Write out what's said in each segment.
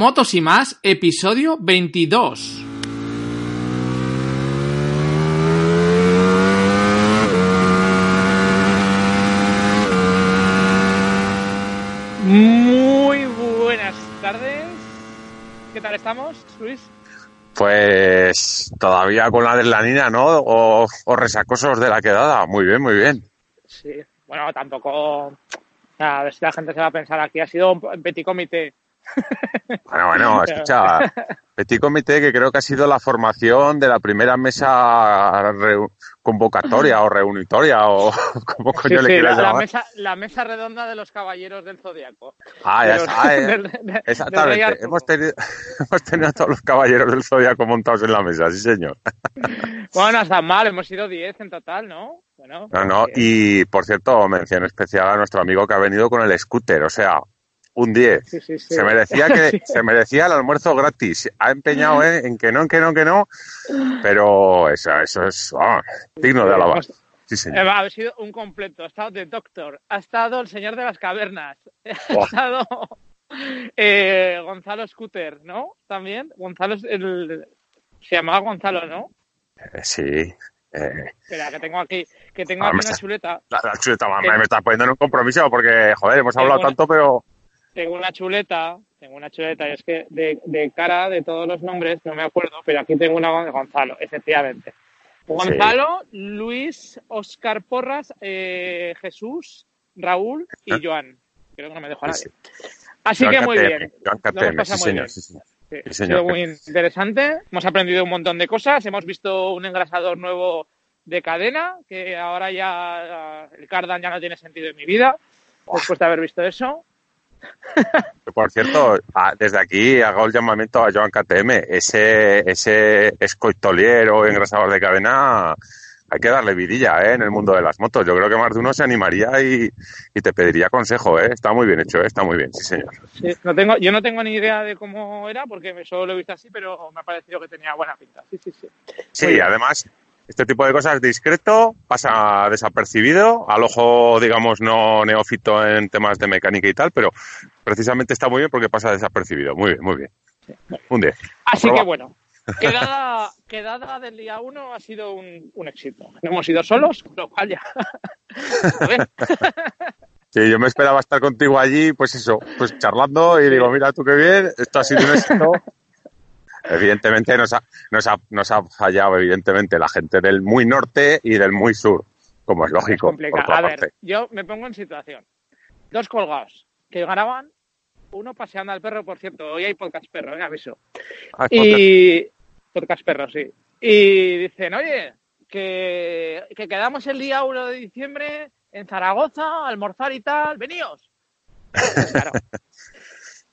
Motos y más, episodio 22. Muy buenas tardes. ¿Qué tal estamos, Luis? Pues todavía con la adrenalina, ¿no? O, o resacosos de la quedada. Muy bien, muy bien. Sí, bueno, tampoco. A ver si la gente se va a pensar aquí. Ha sido un petit comité. Bueno, bueno, escucha. Petit comité que creo que ha sido la formación de la primera mesa convocatoria o reunitoria o como Sí, coño le sí, quieras la, la llamar. mesa, la mesa redonda de los caballeros del zodiaco. Ah, ya está, eh. del- del Exactamente. Hemos tenido, hemos tenido a todos los caballeros del zodiaco montados en la mesa, sí señor. Bueno, no está mal, hemos sido 10 en total, ¿no? Bueno, No, no, eh, y por cierto, mención especial a nuestro amigo que ha venido con el scooter, o sea, un 10. sí, sí, sí. Se merecía que se merecía el almuerzo gratis. Ha empeñado ¿eh? en que no, en que no, en que no, pero eso, eso es digno de alabar. Hemos- Sí, señor. ha sido un completo. Ha estado The Doctor, ha estado el Señor de las Cavernas, ha estado eh, Gonzalo Scooter, ¿no? También. Gonzalo, el, se llamaba Gonzalo, ¿no? Eh, Sí. Eh, Espera, que tengo aquí, que tengo Ah, aquí una está- chuleta. la, la chuleta, me, me está poniendo en un compromiso porque, joder, hemos hablado una- tanto, pero Tengo una chuleta, tengo una chuleta, y es que de, de cara de todos los nombres no me acuerdo, pero aquí tengo una de Gonzalo, efectivamente. Gonzalo, Luis, Oscar Porras, eh, Jesús, Raúl y ¿Eh? Joan. Creo que no me dejo a nadie. Así Joan que muy KTM, bien. Joan KTM, sí, muy señor, bien. sí, señor. Ha sido muy interesante. Hemos aprendido un montón de cosas. Hemos visto un engrasador nuevo de cadena, que ahora ya el cardan ya no tiene sentido en mi vida, después de haber visto eso. Por cierto, desde aquí hago el llamamiento a Joan KTM. Ese, ese escoitolier o engrasador de cadena hay que darle vidilla ¿eh? en el mundo de las motos. Yo creo que más de uno se animaría y, y te pediría consejo. ¿eh? Está muy bien hecho, ¿eh? está muy bien, sí señor. Sí, no tengo, yo no tengo ni idea de cómo era, porque solo lo he visto así, pero me ha parecido que tenía buena pinta. Sí, sí, sí. Sí, además, este tipo de cosas discreto, pasa desapercibido, al ojo, digamos, no neófito en temas de mecánica y tal, pero precisamente está muy bien porque pasa desapercibido. Muy bien, muy bien. Un 10. Así que bueno, quedada, quedada del día uno ha sido un, un éxito. No hemos ido solos, lo cual ya. Sí, yo me esperaba estar contigo allí, pues eso, pues charlando y digo, mira tú qué bien, esto ha sido un éxito. Evidentemente nos ha, nos, ha, nos ha fallado, evidentemente, la gente del muy norte y del muy sur, como es es lógico. por otra A ver, parte. yo me pongo en situación. Dos colgados que graban, uno paseando al perro, por cierto, hoy hay podcast perro, eh, aviso. Ah, Y podcast perro, sí. Y dicen, oye, que, que quedamos el día 1 de diciembre en Zaragoza, a almorzar y tal, veníos. Pues claro.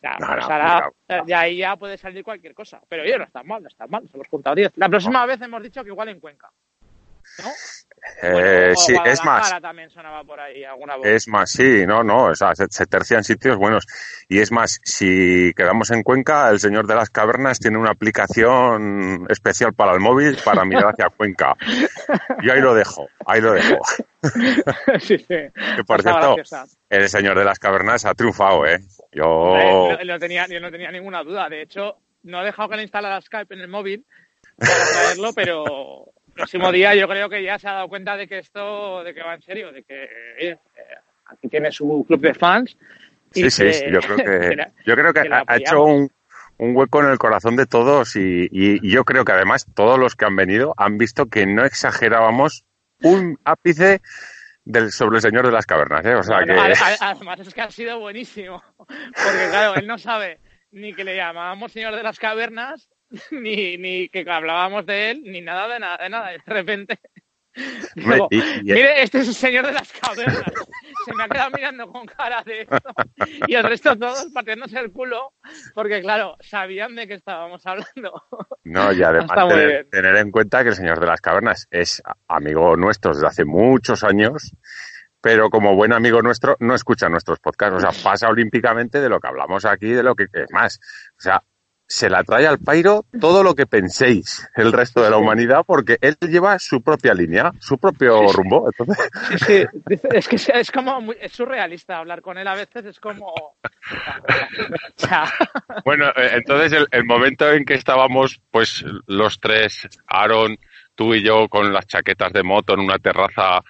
Ya, No, pues no, ahora, cuidado. eh, de ahí ya puede salir cualquier cosa. Pero oye, no está mal, no está mal, hemos juntado 10. La próxima vez hemos dicho que igual en Cuenca. ¿No? Eh, Bueno, sí, es más, Guadalajara también sonaba por ahí alguna voz. Es más, sí, no, no, o sea, se, se tercian sitios buenos. Y es más, si quedamos en Cuenca, el señor de las cavernas tiene una aplicación especial para el móvil para mirar hacia Cuenca. Yo ahí lo dejo, ahí lo dejo. sí, sí. Que por Está cierto, graciosa. el señor de las cavernas ha triunfado, ¿eh? Yo, no, no tenía, yo no tenía ninguna duda. De hecho, no he dejado que le instalara Skype en el móvil para traerlo, pero próximo día yo creo que ya se ha dado cuenta de que esto, de que va en serio, de que eh, aquí tiene su club de fans. y sí, sí, que- sí, yo creo que, la- yo creo que que la ha, ha hecho un, un hueco en el corazón de todos y, y- yo creo que además todos los que han venido han visto que no exagerábamos un ápice del, sobre el señor de las cavernas, ¿eh? O sea Bueno, que... además es que ha sido buenísimo, porque claro, él no sabe ni que le llamábamos señor de las cavernas, ni, ni que hablábamos de él, ni nada de nada, de nada. Y de repente, digo, mire, este es el señor de las cavernas. Se me ha quedado mirando con cara de esto. Y el resto todos partiéndose el culo, porque claro, sabían de qué estábamos hablando. No, y además tener, tener en cuenta que el señor de las cavernas es amigo nuestro desde hace muchos años, pero como buen amigo nuestro no escucha nuestros podcasts, o sea, pasa olímpicamente de lo que hablamos aquí, de lo que es más. O sea, se la trae al pairo todo lo que penséis el resto de la humanidad, porque él lleva su propia línea, su propio rumbo. Entonces... Sí, sí, es que es como muy, es surrealista hablar con él a veces, es como... bueno, eh, entonces el, el, momento en que estábamos, pues los tres, Aaron, tú y yo, con las chaquetas de moto en una terraza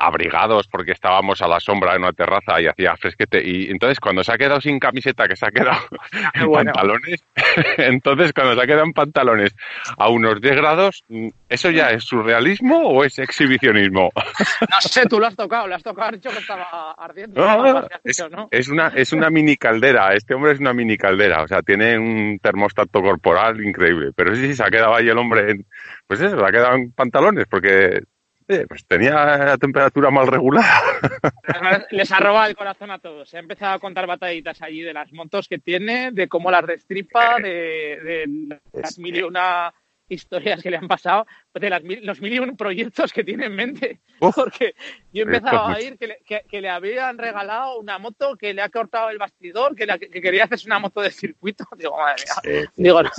abrigados porque estábamos a la sombra en una terraza y hacía fresquete. Y entonces cuando se ha quedado sin camiseta, que se ha quedado en pantalones, entonces cuando se ha quedado en pantalones a unos 10 grados, ¿eso ya es surrealismo o es exhibicionismo? No sé, tú lo has tocado, lo has tocado, dicho que estaba ardiendo. es, es, una, es una mini caldera, este hombre es una mini caldera, o sea, tiene un termostato corporal increíble, pero sí, sí, se ha quedado ahí el hombre, en, pues eso, se ha quedado en pantalones porque pues tenía la temperatura mal regulada. Les ha robado el corazón a todos. Ha empezado a contar batallitas allí de las motos que tiene, de cómo las destripa, de, las mil y una historias que le han pasado, de las los mil y un proyectos que tiene en mente. Porque yo he empezado a oír que le, habían regalado una moto que le ha cortado el bastidor, que, quería hacerse una moto de circuito. Digo, madre mía. Digo, no,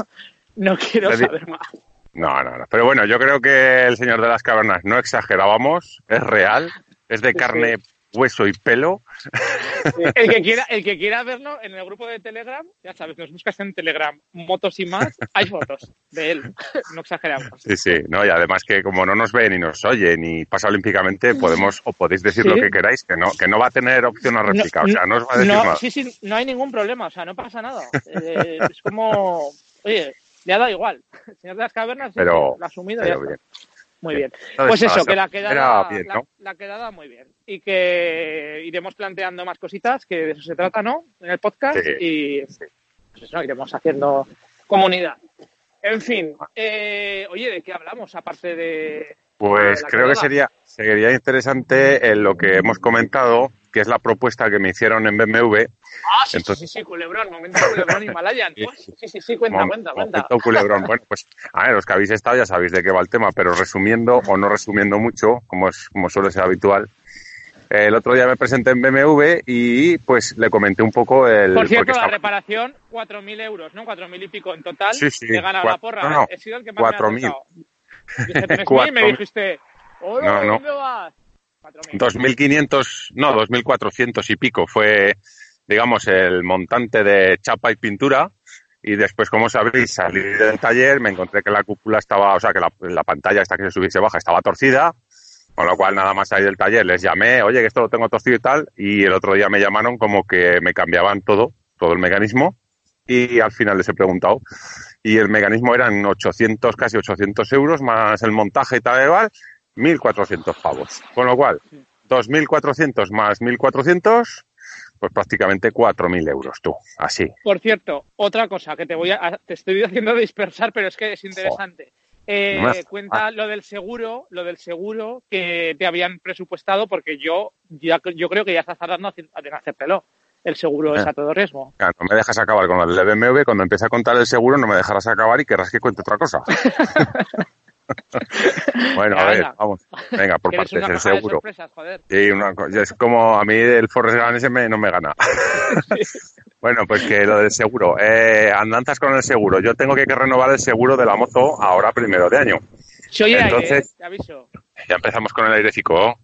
no quiero saber más. No, no, no. Pero bueno, yo creo que el señor de las cavernas no exagerábamos, es real, es de carne, hueso y pelo. El que quiera, el que quiera verlo en el grupo de Telegram, ya sabes, nos buscas en Telegram, motos y más, hay fotos de él, no exageramos. Sí, sí, no, y además que como no nos ve ni nos oye ni pasa olímpicamente, podemos o podéis decir lo que queráis, que no, que no va a tener opción a réplica, o sea, no os va a decir nada. Sí, sí, no hay ningún problema, o sea, no pasa nada. Eh, es como, oye, le ha dado igual. El señor de las cavernas pero, lo ha asumido ya Muy bien. pues eso, que la quedada, la, quedada muy bien. Y que iremos planteando más cositas, que de eso se trata, ¿no? En el podcast. Y pues eso, iremos haciendo comunidad. En fin, eh, oye, ¿de qué hablamos aparte de... Pues creo que sería, sería interesante en lo que hemos comentado, que es la propuesta que me hicieron en BMW Ah, sí, sí, sí, culebrón, momento culebrón Himalayan. sí, sí, sí, cuenta, cuenta, cuenta. culebrón. Bueno, pues, a ver, los que habéis estado ya sabéis de qué va el tema, pero resumiendo o no resumiendo mucho, como, es, como suele ser habitual, el otro día me presenté en BMW y pues le comenté un poco el... Por cierto, la reparación, 4.000 euros, ¿no? 4.000 y pico en total. Sí, sí. He ganado la porra. No, no, He sido el que más 4.000. me me dijiste, no, no. ¿dónde vas? 2.500, no, 2.400 y pico fue digamos, el montante de chapa y pintura. Y después, como sabéis, salí del taller, me encontré que la cúpula estaba, o sea, que la, pantalla esta que se subiese baja estaba torcida, con lo cual nada más salir del taller les llamé, oye, que esto lo tengo torcido y tal, y el otro día me llamaron como que me cambiaban todo, todo el mecanismo, y al final les he preguntado. Y el mecanismo eran 800, casi 800 euros, más el montaje y tal, igual, 1.400 pavos. Con lo cual, 2.400 más 1.400, pues prácticamente 4.000 euros tú, así. Por cierto, otra cosa que te voy a, te estoy haciendo dispersar, pero es que es interesante. Eh, cuenta lo del seguro, lo del seguro que te habían presupuestado, porque yo ya, yo creo que ya estás tardando en hacértelo. El seguro es a todo riesgo. no me dejas acabar con el BMW. Cuando empiece a contar el seguro, no me dejarás acabar y querrás que cuente otra cosa. bueno, a ver, vamos. Venga, por partes, el seguro. Sí, una, es como a mí el Forrest Gump no me gana. bueno, pues que lo del seguro. Eh, andanzas con el seguro. Yo tengo que, renovar el seguro de la moto ahora primero de año. Entonces, aviso. Ya empezamos con el airecito.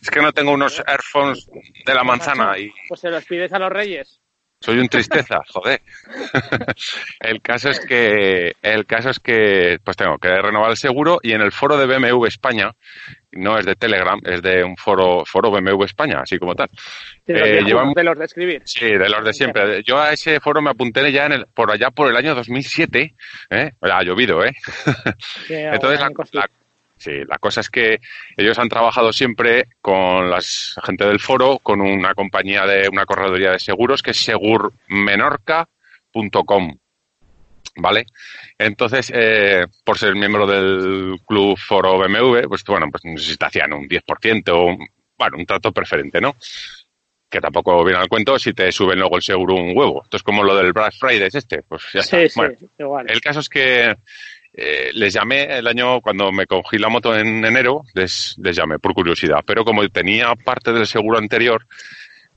Es que no tengo unos Airphones de la manzana. y Pues se los pides a los reyes. Soy un tristeza, joder. el caso es que, el caso es que, pues tengo que renovar el seguro y en el foro de BMW España, no es de Telegram, es de un foro, foro BMW España, así como tal. De los, de, eh, los de escribir. Sí, de los de siempre. Yo a ese foro me apunté ya en el, por allá por el año 2007, ¿eh? Ha llovido, ¿eh? Entonces la, Sí, la cosa es que ellos han trabajado siempre con la gente del foro, con una compañía de una corredoría de seguros que es segurmenorca.com. ¿Vale? Entonces, eh, por ser miembro del club foro BMW, pues bueno, pues no sé si te hacían un 10% o, bueno, un trato preferente, ¿no? Que tampoco viene al cuento si te suben luego el seguro un huevo. Entonces, como lo del Black Friday es este, pues ya está. bueno, igual. El caso es que eh, les llamé el año, cuando me cogí la moto en enero, les, llamé por curiosidad. Pero como tenía parte del seguro anterior,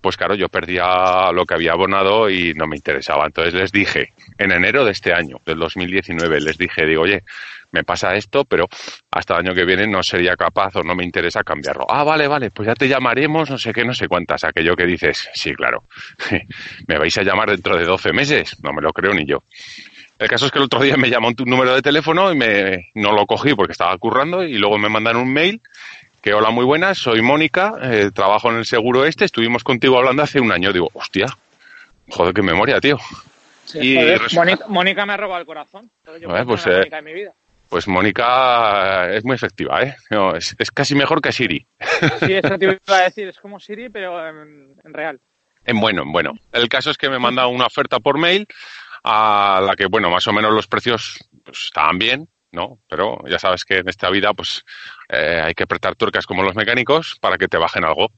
pues claro, yo perdía lo que había abonado y no me interesaba. Entonces les dije, en enero de este año, del 2019, les dije, digo, oye, me pasa esto, pero hasta el año que viene no sería capaz o no me interesa cambiarlo. Ah, vale, vale, pues ya te llamaremos, no sé qué, no sé cuántas. Aquello que dices, sí, claro, me vais a llamar dentro de 12 meses, no me lo creo ni yo. El caso es que el otro día me llamó un número de teléfono y me, no lo cogí porque estaba currando y luego me mandan un mail que hola, muy buenas, soy Mónica, eh, trabajo en el seguro este, estuvimos contigo hablando hace un año. Digo, hostia, joder, qué memoria, tío. y Mónica, me ha robado el corazón. pues, eh, Mónica en mi vida. Pues Mónica es muy efectiva, ¿eh? es, casi mejor que Siri. Sí, eso te iba a decir, es como Siri, pero en, real. En bueno, en bueno. El caso es que me manda una oferta por mail a la que, bueno, más o menos los precios pues, estaban bien, ¿no? Pero ya sabes que en esta vida, pues eh, hay que apretar tuercas como los mecánicos para que te bajen algo.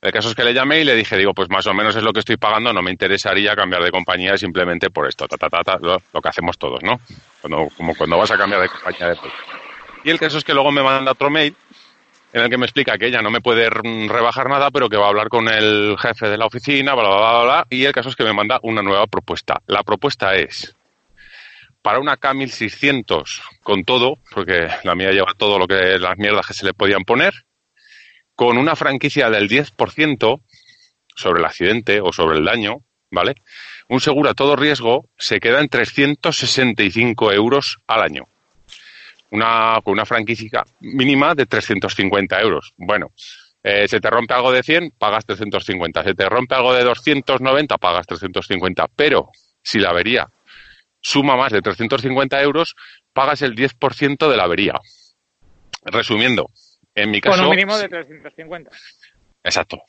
El caso es que le llamé y le dije, digo, pues más o menos es lo que estoy pagando, no me interesaría cambiar de compañía simplemente por esto, ta, ta, ta, lo, que hacemos todos, ¿no? Cuando, como cuando vas a cambiar de compañía de Y el caso es que luego me manda otro mail en el que me explica que ella no me puede rebajar nada, pero que va a hablar con el jefe de la oficina, bla, bla, bla, bla, y el caso es que me manda una nueva propuesta. La propuesta es, para una K1600 con todo, porque la mía lleva todo lo que las mierdas que se le podían poner, con una franquicia del 10% sobre el accidente o sobre el daño, ¿vale? Un seguro a todo riesgo se queda en 365 euros al año. Una, con una franquicia mínima de 350 euros. Bueno, eh, se te rompe algo de 100, pagas 350. Se te rompe algo de 290, pagas 350. Pero si la avería suma más de 350 euros, pagas el 10% de la avería. Resumiendo, en mi caso... Con un mínimo de 350. Exacto.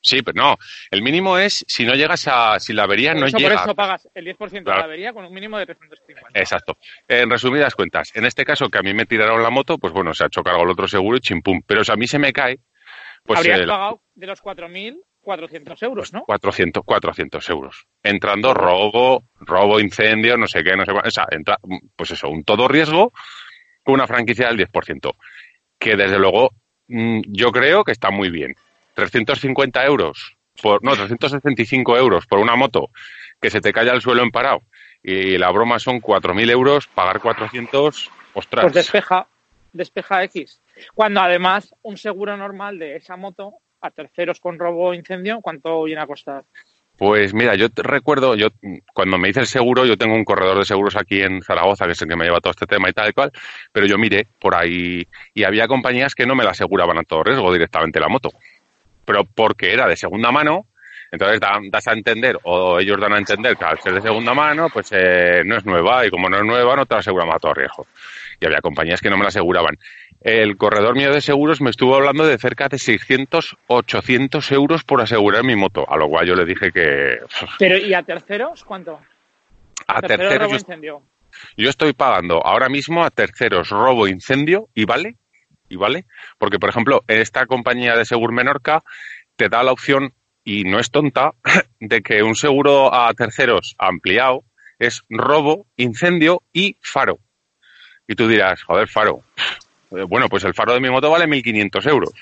Sí, pero no. El mínimo es si no llegas a. Si la avería no llega. Por eso pagas el 10% de la avería con un mínimo de 350. Exacto. En resumidas cuentas, en este caso que a mí me tiraron la moto, pues bueno, se ha chocado el otro seguro y chimpum. Pero si a mí se me cae. Pues, Habrías pagado de los 4.000 400 euros, ¿no? 400, 400 euros. Entrando robo, robo, incendio, no sé qué, no sé cuál. O sea, entra, pues eso, un todo riesgo con una franquicia del 10%. Que desde luego mm, yo creo que está muy bien. 350 euros, por, no, 365 euros por una moto que se te cae al suelo en parado y la broma son 4.000 euros, pagar 400, ostras. Pues despeja, despeja X. Cuando además un seguro normal de esa moto a terceros con robo o incendio, ¿cuánto viene a costar? Pues mira, yo te recuerdo, yo cuando me hice el seguro, yo tengo un corredor de seguros aquí en Zaragoza, que es el que me lleva todo este tema y tal y cual, pero yo miré por ahí y había compañías que no me la aseguraban a todo riesgo directamente la moto. Pero porque era de segunda mano, entonces das a entender, o ellos dan a entender que al ser de segunda mano, pues eh, no es nueva, y como no es nueva, no te la aseguramos a todo riesgo. Y había compañías que no me la aseguraban el corredor mío de seguros me estuvo hablando de cerca de 600, 800 euros por asegurar mi moto, a lo cual yo le dije que... Pero, ¿y a terceros cuánto? A terceros... robo incendio. Yo estoy pagando ahora mismo a terceros robo incendio y vale, y vale, porque por ejemplo, esta compañía de Segur Menorca te da la opción, y no es tonta, de que un seguro a terceros ampliado es robo, incendio y faro. Y tú dirás, joder, faro, eh, bueno, pues el faro de mi moto vale 1.500 euros.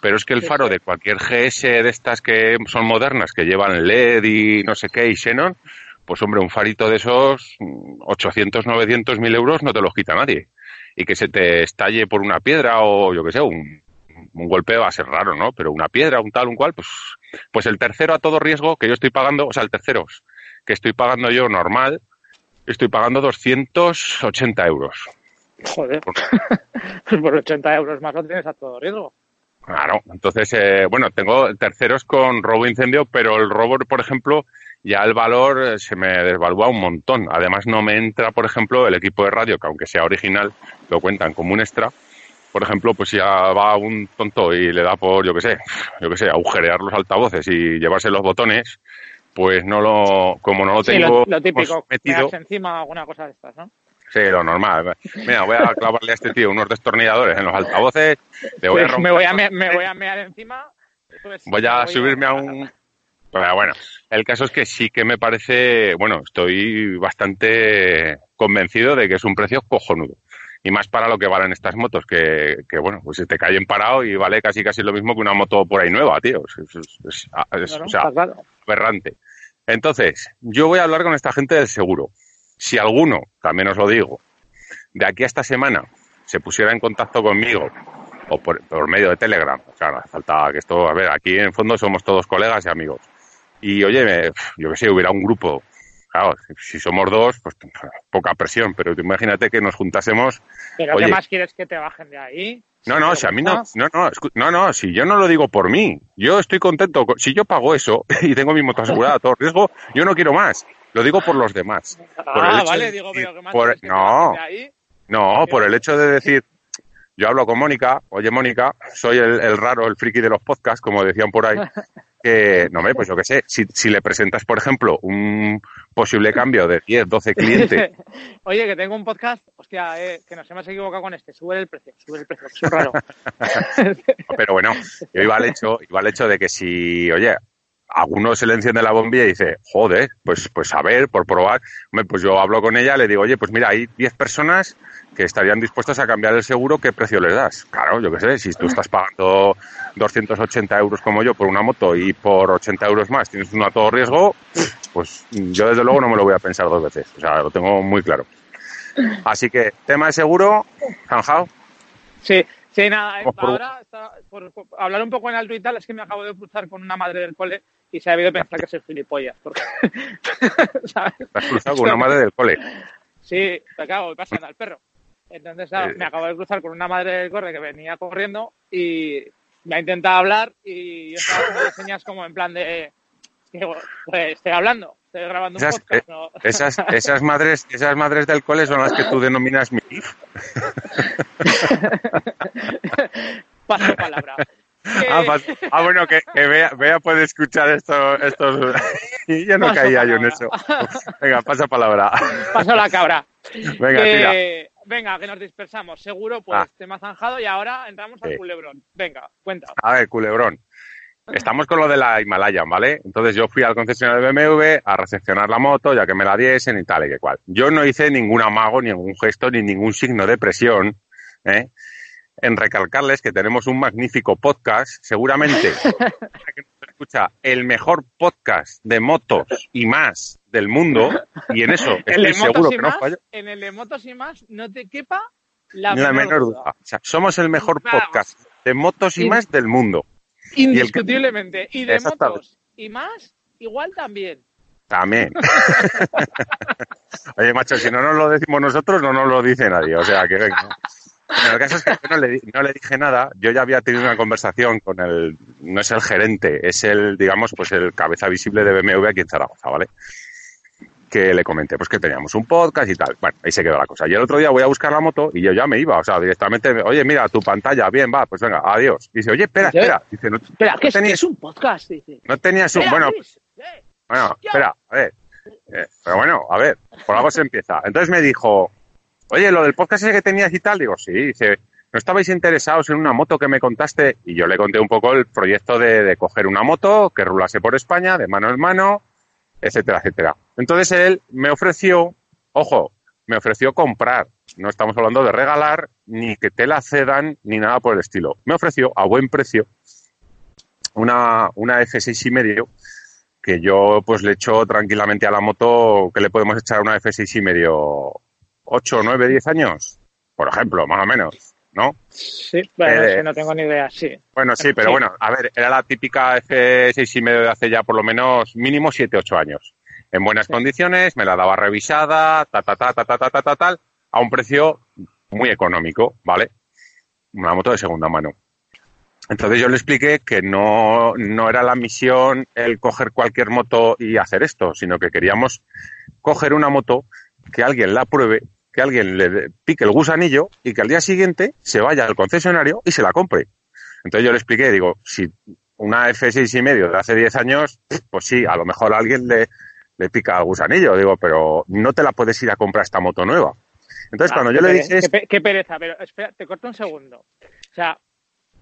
Pero es que el faro de cualquier GS de estas que son modernas, que llevan LED y no sé qué y Xenon, pues hombre, un farito de esos 800, 900, 1000 euros no te los quita nadie. Y que se te estalle por una piedra o yo qué sé, un, un golpe va a ser raro, ¿no? Pero una piedra, un tal, un cual, pues, pues el tercero a todo riesgo que yo estoy pagando, o sea, el tercero que estoy pagando yo normal, estoy pagando 280 euros. Joder, pues por 80 euros más lo tienes a todo riesgo. Claro, entonces, eh, bueno, tengo terceros con robo incendio, pero el robo, por ejemplo, ya el valor eh, se me desvalúa un montón. Además, no me entra, por ejemplo, el equipo de radio, que aunque sea original, lo cuentan como un extra. Por ejemplo, pues ya va un tonto y le da por, yo qué sé, yo qué sé, agujerear los altavoces y llevarse los botones, pues no lo, como no lo tengo lo, típico, metido, encima alguna cosa de estas, ¿no? Sí, lo normal. Mira, voy a clavarle a este tío unos destornilladores en los altavoces. Le voy a pues me, voy a me, voy a mear encima. voy a subirme a un. Pero bueno, el caso es que sí que me parece. Bueno, estoy bastante convencido de que es un precio cojonudo. y más para lo que valen estas motos, que, que bueno, pues se te caen parado y vale casi casi lo mismo que una moto por ahí nueva, tío. Es, es- es- es- Claro, o sea, claro. aberrante. Entonces, yo voy a hablar con esta gente del seguro. Si alguno, también os lo digo, de aquí a esta semana se pusiera en contacto conmigo o por, por medio de Telegram, o sea, falta que esto, a ver, aquí en el fondo somos todos colegas y amigos. Y oye, me- yo qué sé, hubiera un grupo, claro, si somos dos, pues poca presión, pero imagínate que nos juntásemos Pero Oye. ¿qué más quieres que te bajen de ahí? no, no, si a mí no, no, no, no, no, si yo no lo digo por mí, yo estoy contento, con- si yo pago eso y tengo mi moto asegurada a todo riesgo, yo no quiero más, lo digo por los demás. Por Ah, vale, de digo, pero ¿qué más por- que no. ahí? No, por el hecho de decir, yo hablo con Mónica, oye Mónica, soy el, el raro, el friki de los podcasts, como decían por ahí, que, no, hombre, pues yo qué sé, si, si le presentas, por ejemplo, un posible cambio de 10, 12 clientes, Oye, que tengo un podcast, hostia, eh, que nos hemos equivocado con este, sube el precio, sube el precio, soy raro. pero bueno, yo iba al hecho, iba al hecho de que si, oye, a alguno se le enciende la bombilla y dice, joder, pues, pues a ver, por probar, hombre, pues yo hablo con ella, le digo, oye, pues mira, hay 10 personas que estarían dispuestas a cambiar el seguro, ¿qué precio les das? Claro, yo qué sé, si tú estás pagando 280 euros como yo por una moto y por 80 euros más tienes uno a todo riesgo, pues yo desde luego no me lo voy a pensar dos veces, o sea, lo tengo muy claro. Así que, tema de seguro, zanjado. Sí, sí, nada, ahora, está- por, por hablar un poco en alto y tal, es que me acabo de cruzar con una madre del cole y se ha debido pensar que soy gilipollas. Porque, ¿sabes? Te has cruzado con una madre del cole. Sí, me cago, pasando al perro. Entonces, claro, Eh. me acabo de cruzar con una madre del corre que venía corriendo y me ha intentado hablar y yo estaba haciendo señas como en plan de, digo, pues estoy hablando, estoy grabando un Esas, podcast. eh, ¿no? esas, esas madres, esas madres del cole son las que tú denominas mi Paso palabra. Ah, ah, bueno, que, que Bea, Bea puede escuchar esto, estos... y yo no Paso caía yo en eso. Venga, pasa palabra. Paso la cabra. Venga, tira. que, venga, que nos dispersamos. Seguro, pues, Ah. tema zanjado y ahora entramos Sí. al culebrón. Venga, cuenta. A ver, culebrón. Estamos con lo de la Himalayan, ¿vale? Entonces yo fui al concesionario de BMW a recepcionar la moto, ya que me la diesen y tal y que cual. Yo no hice ningún amago, ningún gesto, ni ningún signo de presión, ¿eh? En recalcarles que tenemos un magnífico podcast, seguramente, que nos escucha el mejor podcast de motos y más del mundo, y en eso el estoy seguro que no fallo. en el de motos y más, no te quepa la, menor duda. O sea, somos el mejor Vamos. podcast de motos y más del mundo. Indiscutiblemente. Y, de motos y más, igual también. También. Oye, macho, si no nos lo decimos nosotros, no nos lo dice nadie. O sea, que venga. Bueno, el caso es que yo no le, no le dije nada. Yo ya había tenido una conversación con el, no es el gerente, es el, digamos, pues el cabeza visible de BMW aquí en Zaragoza, ¿vale? Que le comenté, pues que teníamos un podcast y tal. Bueno, ahí se quedó la cosa. Y el otro día voy a buscar la moto y yo ya me iba, o sea, directamente, oye, mira, tu pantalla, bien, va, pues venga, adiós. Dice, oye, espera, espera. Dice, no, Espera, que tenías- es un podcast, dice. no tenías un, bueno, eh, bueno, espera, a ver. Eh, pero bueno, a ver, por algo se empieza. Entonces me dijo, oye, lo del podcast ese que tenías y tal, digo, sí, dice, ¿no estabais interesados en una moto que me contaste? Y yo le conté un poco el proyecto de, de coger una moto que rulase por España, de mano en mano, etcétera, etcétera. Entonces él me ofreció, ojo, me ofreció comprar. No estamos hablando de regalar, ni que te la cedan, ni nada por el estilo. Me ofreció a buen precio una, una F6 y medio que yo pues le echo tranquilamente a la moto que le podemos echar una F6 y medio 8, 9, 10 años, por ejemplo, más o menos, ¿no? Sí, bueno, Eh, no tengo ni idea, sí. Bueno, sí, pero Sí. bueno, a ver, era la típica F6 y medio de hace ya por lo menos mínimo 7, 8 años. En buenas condiciones, me la daba revisada, ta, ta, ta, ta, ta, ta, ta, ta, tal, a un precio muy económico, ¿vale? Una moto de segunda mano. Entonces yo le expliqué que no, no era la misión el coger cualquier moto y hacer esto, sino que queríamos coger una moto, que alguien la pruebe, que alguien le pique el gusanillo y que al día siguiente se vaya al concesionario y se la compre. Entonces yo le expliqué, digo, si una F6 y medio de hace 10 años, pues sí, a lo mejor a alguien le, le pica el gusanillo, digo, pero no te la puedes ir a comprar esta moto nueva. Entonces Ah, cuando yo le dije qué pereza, pero espera, te corto un segundo. O sea,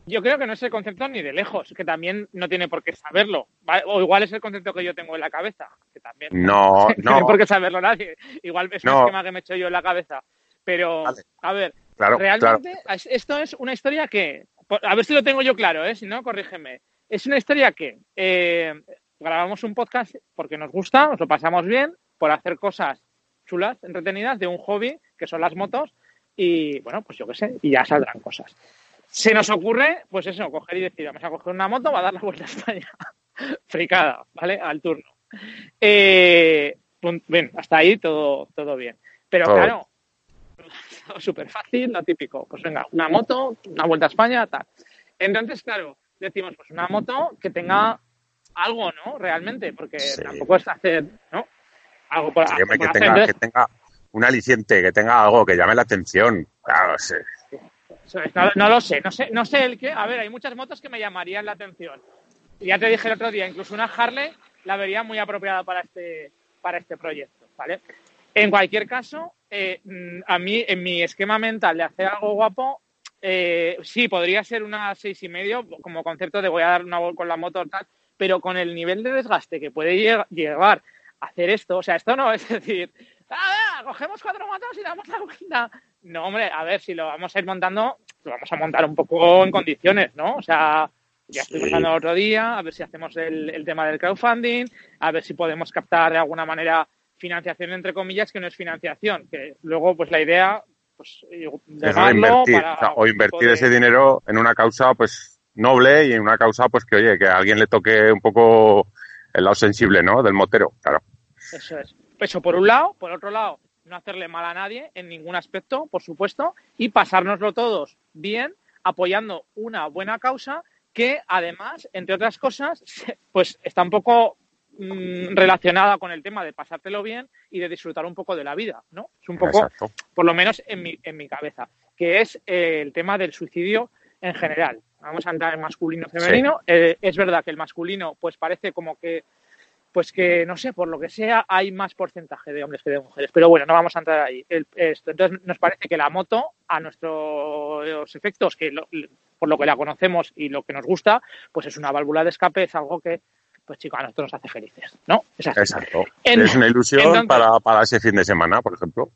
yo creo que no es el concepto ni de lejos, que también no tiene por qué saberlo. O igual es el concepto que yo tengo en la cabeza, que también no, no tiene por qué saberlo nadie. Igual es un esquema que me he hecho yo en la cabeza. Pero, Vale. a ver, Claro, realmente es- esto es una historia que, a ver si lo tengo yo claro, ¿eh? si no, corrígeme. Es una historia que eh, grabamos un podcast porque nos gusta, nos lo pasamos bien, por hacer cosas chulas, entretenidas, de un hobby, que son las motos, y bueno, pues yo qué sé, y ya saldrán cosas. Se nos ocurre, pues eso, coger y decir, vamos a coger una moto, va a dar la vuelta a España. Fricada, ¿vale? Al turno. Eh, bien, hasta ahí todo, todo bien. Pero Todo claro, súper fácil, lo típico. Pues venga, una moto, una vuelta a España, tal. Entonces, claro, decimos, pues una moto que tenga algo, ¿no? Realmente, porque Sí. tampoco es hacer, ¿no? Algo por, Sí, por que, tenga, que tenga un aliciente, que tenga algo que llame la atención. Claro, sí. No, lo sé, no sé, no sé el qué. A ver, hay muchas motos que me llamarían la atención. Ya te dije el otro día, incluso una Harley la vería muy apropiada para este, para este proyecto, ¿vale? En cualquier caso, eh, mm, a mí, en mi esquema mental de hacer algo guapo, eh, sí, podría ser una seis y medio, como concepto de voy a dar una vuelta con la moto tal, pero con el nivel de desgaste que puede lleg- llevar a hacer esto, o sea, esto no es decir, ah, cogemos cuatro motos y damos la vuelta. No, hombre, a ver, si lo vamos a ir montando, lo vamos a montar un poco en condiciones, ¿no? O sea, ya Sí. estoy pensando el otro día, a ver si hacemos el, el tema del crowdfunding, a ver si podemos captar de alguna manera financiación, entre comillas, que no es financiación, que luego, pues la idea, pues, Es dejarlo reinvertir, para o, sea, o invertir de- ese dinero en una causa pues noble y en una causa pues que oye, que a alguien le toque un poco el lado sensible, ¿no? Del motero, claro. Eso es. Eso por un lado. Por otro lado, no hacerle mal a nadie en ningún aspecto, por supuesto, y pasárnoslo todos bien, apoyando una buena causa que además, entre otras cosas, pues está un poco mm, relacionada con el tema de pasártelo bien y de disfrutar un poco de la vida, ¿no? Es un poco, Exacto. por lo menos en mi, en mi cabeza, que es eh, el tema del suicidio en general. Vamos a entrar en masculino femenino. Eh, es verdad que el masculino, pues parece como que, pues que, no sé, por lo que sea, hay más porcentaje de hombres que de mujeres. Pero bueno, no vamos a entrar ahí. El- esto. Entonces, nos parece que la moto, a nuestros efectos, que lo- por lo que la conocemos y lo que nos gusta, pues es una válvula de escape, es algo que, pues chicos, a nosotros nos hace felices, ¿no? Es así. Exacto. En- es una ilusión entonces- para, para ese fin de semana, por ejemplo.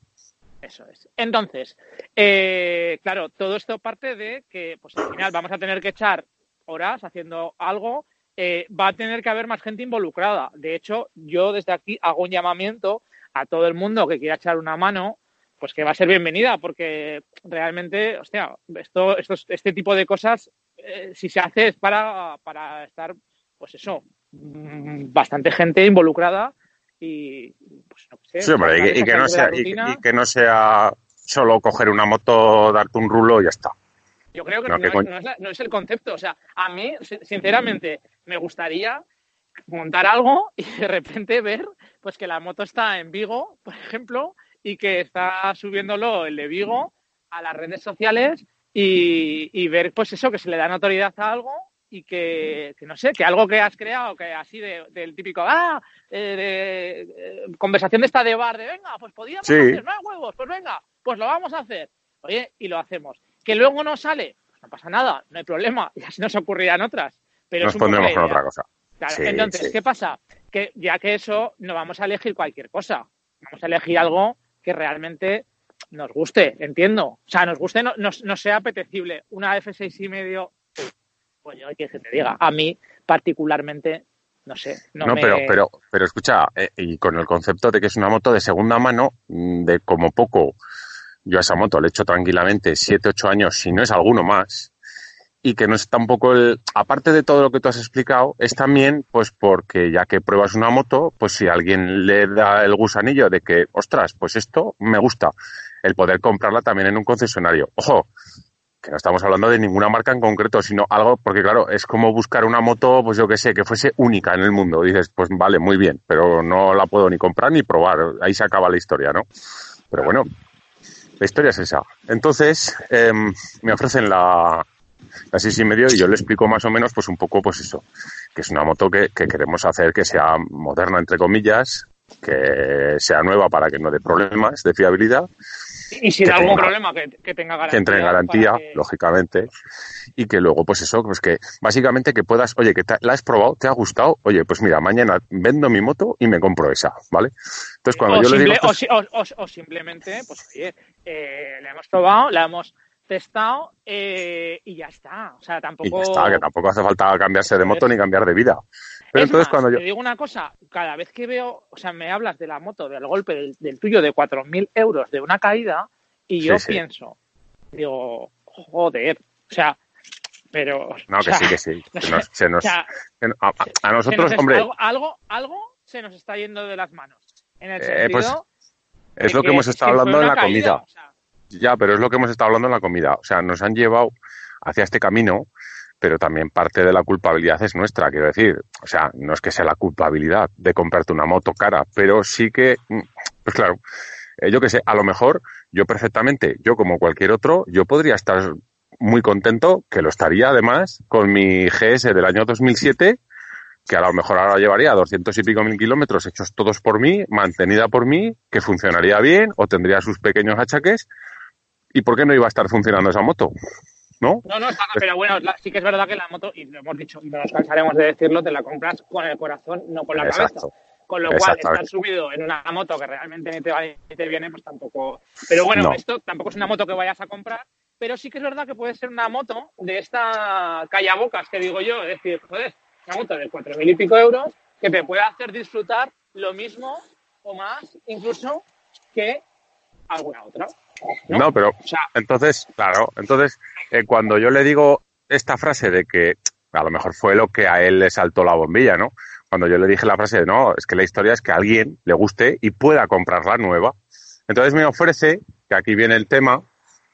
Eso es. Entonces, eh, claro, todo esto parte de que, pues al final vamos a tener que echar horas haciendo algo, eh, va a tener que haber más gente involucrada. De hecho, yo desde aquí hago un llamamiento a todo el mundo que quiera echar una mano, pues que va a ser bienvenida, porque realmente, hostia, esto, esto, este tipo de cosas, eh, si se hace es para, para estar, pues eso, bastante gente involucrada y, pues no sé, Sí, hombre, y, que- y que no sea, y, que no sea solo coger una moto, darte un rulo y ya está. Yo creo que No, no, que es, no es la- no es el concepto. O sea, a mí, si- sinceramente, me gustaría montar algo y de repente ver pues que la moto está en Vigo, por ejemplo, y que está subiéndolo el de Vigo a las redes sociales y, y ver pues eso, que se le da notoriedad a algo y que, que no sé, que algo que has creado, que así de- del típico, ah, eh, de, eh, conversación de esta de bar, de venga, pues podíamos Sí. hacer, no hay huevos, pues venga, pues lo vamos a hacer. Oye, y lo hacemos. Que luego no sale, pues no pasa nada, no hay problema, y así nos ocurrirán otras. Pero la con otra cosa. Claro, Sí, entonces, sí. ¿qué pasa? Que ya que eso, no vamos a elegir cualquier cosa. Vamos a elegir algo que realmente nos guste, entiendo. O sea, nos guste, no, nos, nos sea apetecible. Una F6 y medio, pues yo, ¿qué que te diga? A mí, particularmente, no sé. No, No, me- pero, pero, pero escucha, eh, y con el concepto de que es una moto de segunda mano, mm, de como poco, yo a esa moto le echo tranquilamente 7, 8 años, si no es alguno más, y que no es tampoco el, aparte de todo lo que tú has explicado, es también, pues porque ya que pruebas una moto, pues si alguien le da el gusanillo de que, ostras, pues esto me gusta, el poder comprarla también en un concesionario. Ojo, que no estamos hablando de ninguna marca en concreto, sino algo, porque claro, es como buscar una moto, pues yo que sé, que fuese única en el mundo. dices, pues vale, muy bien, pero no la puedo ni comprar ni probar. Ahí se acaba la historia, ¿no? Pero bueno, la historia es esa. Entonces, em, me ofrecen la, la seis y medio y yo le explico más o menos, pues un poco, pues eso, que es una moto que, que queremos hacer que sea moderna, entre comillas, que sea nueva para que no dé problemas de fiabilidad. Y si da algún tenga- problema, que, que tenga garantía. que entre en garantía, que- lógicamente, y que luego, pues eso, pues que básicamente que puedas, oye, que te- la has probado, te ha gustado, oye, pues mira, mañana vendo mi moto y me compro esa, ¿vale? Entonces, cuando o, yo le digo, esto si- o- o- o simplemente, pues oye, eh, la hemos probado, la hemos testado eh, y ya está. O sea, y tampoco. ya está, que tampoco hace falta cambiarse de moto ni cambiar de vida. Pero Es entonces, más, cuando yo, Te digo una cosa, cada vez que veo, o sea, me hablas de la moto, del golpe del, del tuyo de 4.000 euros de una caída, y yo sí. pienso, digo, joder, o sea, pero. no, que sea, sí, que sí, nos- se nos, o sea, a, nos nosotros, hombre, algo, algo, algo se nos está yendo de las manos. En el Eh, sentido pues, es lo que hemos es estado hablando en la caída, comida. o sea, Ya, pero es lo que hemos estado hablando en la comida. O sea, nos han llevado hacia este camino, pero también parte de la culpabilidad es nuestra, quiero decir. O sea, no es que sea la culpabilidad de comprarte una moto cara, pero sí que, mm, pues claro, eh, yo qué sé, a lo mejor yo perfectamente, yo como cualquier otro, yo podría estar muy contento, que lo estaría además, con mi GS del año 2007, que a lo mejor ahora llevaría 200 y pico mil kilómetros hechos todos por mí, mantenida por mí, que funcionaría bien o tendría sus pequeños achaques. ¿Y por qué no iba a estar funcionando esa moto? ¿No? No, no, pero bueno, la- sí que es verdad que la moto, y lo hemos dicho, y no nos cansaremos de decirlo, te la compras con el corazón, no con la cabeza. Con lo cual, estar subido en una moto que realmente ni te va ni te viene, pues tampoco. Pero bueno, No. esto tampoco es una moto que vayas a comprar, pero sí que es verdad que puede ser una moto de esta callabocas que digo yo, es decir, joder, una moto de cuatro mil y pico euros que te puede hacer disfrutar lo mismo o más, incluso, que alguna otra. ¿No? No, pero O sea, entonces, claro, entonces eh, cuando yo le digo esta frase de que a lo mejor fue lo que a él le saltó la bombilla, ¿no? Cuando yo le dije la frase de no, es que la historia es que a alguien le guste y pueda comprar la nueva. Entonces me ofrece, que aquí viene el tema,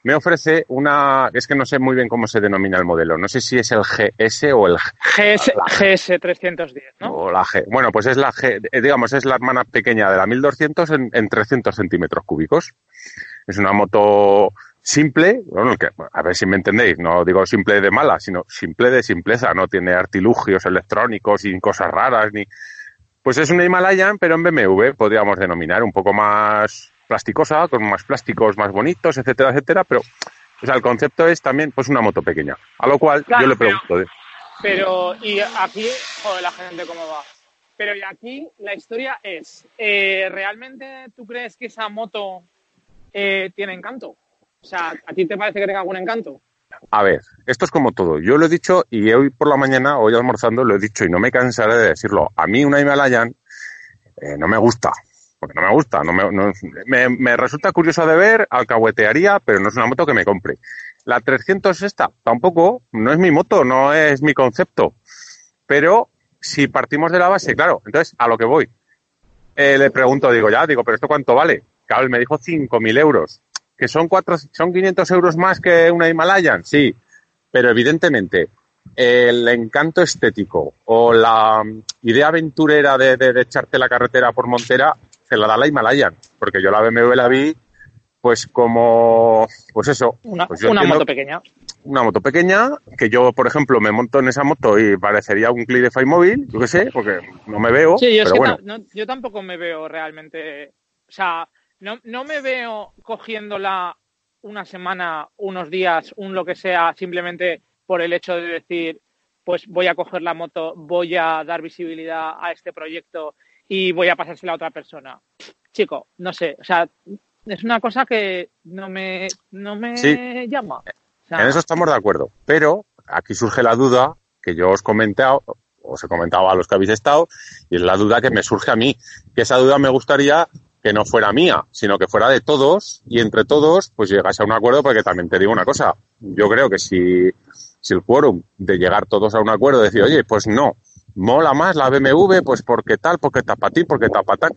me ofrece una, es que no sé muy bien cómo se denomina el modelo, no sé si es el GS o el GS, GS 310, ¿no? o la G. Bueno, pues es la G, eh, digamos, es la hermana pequeña de la 1200 en, en 300 centímetros cúbicos. Es una moto simple, bueno, que, a ver si me entendéis, no digo simple de mala, sino simple de simpleza, no tiene artilugios electrónicos y cosas raras, ni... Pues es una Himalayan, pero en BMW, podríamos denominar, un poco más plasticosa, con más plásticos más bonitos, etcétera, etcétera, pero o sea, el concepto es también pues una moto pequeña. A lo cual Claro, yo le pero- pregunto, de- Pero, y aquí, joder, la gente cómo va. Pero y aquí la historia es, eh, ¿realmente tú crees que esa moto eh, tiene encanto? O sea, ¿a ti te parece que tenga algún encanto? A ver, esto es como todo. Yo lo he dicho y hoy por la mañana, hoy almorzando, lo he dicho y no me cansaré de decirlo. A mí una Himalayan eh, no me gusta, porque no me gusta. No me, me, me resulta curioso de ver, alcahuetearía, pero no es una moto que me compre. La 300 esta, tampoco, no es mi moto, no es mi concepto. Pero si partimos de la base, claro, entonces a lo que voy. Eh, le pregunto, digo, ya, digo, pero ¿esto cuánto vale? Claro, me dijo 5.000 euros. ¿Que son, cuatro, son 500 euros más que una Himalayan? Sí, pero evidentemente el encanto estético o la idea aventurera de- de echarte la carretera por Montera la da la Himalayan, porque yo la BMW la vi pues como, pues eso, Una, pues una moto pequeña. una moto pequeña, que yo, por ejemplo, me monto en esa moto y parecería un Clidify móvil, yo qué sé, porque no me veo, Sí, yo, es pero que bueno, ta- no- yo tampoco me veo realmente, o sea, no, no me veo cogiéndola una semana, unos días, un lo que sea, simplemente por el hecho de decir, pues voy a coger la moto, voy a dar visibilidad a este proyecto y voy a pasársela a otra persona. Chico, no sé, o sea, es una cosa que no me, no me Sí. llama. O sea, en eso estamos de acuerdo. Pero aquí surge la duda que yo os he comentado, os he comentado a los que habéis estado, y es la duda que me surge a mí, que esa duda me gustaría que no fuera mía, sino que fuera de todos, y entre todos, pues llegase a un acuerdo, porque también te digo una cosa, yo creo que si, si el quórum de llegar todos a un acuerdo, decir, oye, pues no, mola más la BMW, pues porque tal, porque tapatín, porque tapatán,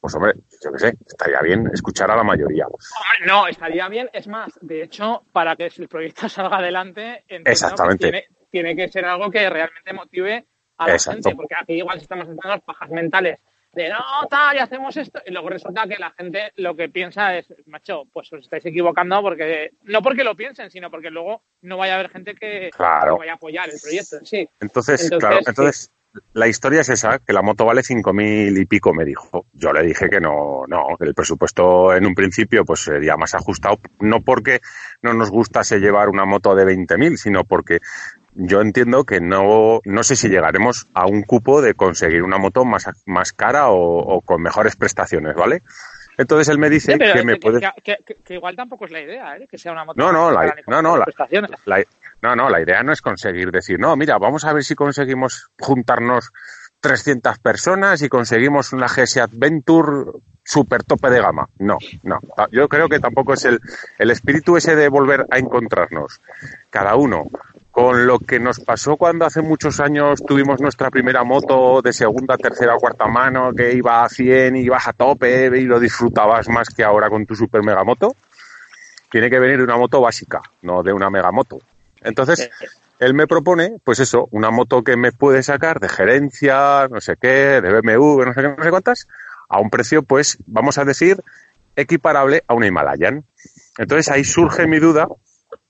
pues hombre, yo qué sé, estaría bien escuchar a la mayoría. Hombre, no, estaría bien. Es más, de hecho, para que el proyecto salga adelante, que Exactamente. tiene, tiene que ser algo que realmente motive a la Exacto. gente, porque aquí igual estamos entrando en pajas mentales de no, tal, y hacemos esto, y luego resulta que la gente lo que piensa es, macho, pues os estáis equivocando porque, no porque lo piensen, sino porque luego no vaya a haber gente que, Claro. que vaya a apoyar el proyecto en sí. Entonces, Entonces, claro, sí. entonces la historia es esa, que la moto vale cinco mil y pico, me dijo. Yo le dije que no, no, que el presupuesto en un principio pues sería más ajustado, no porque no nos gustase llevar una moto de 20.000, sino porque yo entiendo que no, no sé si llegaremos a un cupo de conseguir una moto más, más cara o, o con mejores prestaciones, ¿vale? Entonces él me dice Sí, que me que, puede... que- igual tampoco es la idea, ¿eh? Que sea una moto No, no, la, no, no, la, no, no, la idea no es conseguir decir, no, mira, vamos a ver si conseguimos juntarnos 300 personas y conseguimos una GS Adventure super tope de gama. No, no. Ta- Yo creo que tampoco es el, el espíritu ese de volver a encontrarnos. Cada uno con lo que nos pasó cuando hace muchos años tuvimos nuestra primera moto de segunda, tercera cuarta mano que iba a 100 y ibas a tope y lo disfrutabas más que ahora con tu super mega moto tiene que venir de una moto básica, no de una megamoto. Entonces, él me propone, pues eso, una moto que me puede sacar de gerencia, no sé qué, de BMW, no sé qué, no sé cuántas, a un precio, pues, vamos a decir, equiparable a una Himalayan. Entonces ahí surge mi duda,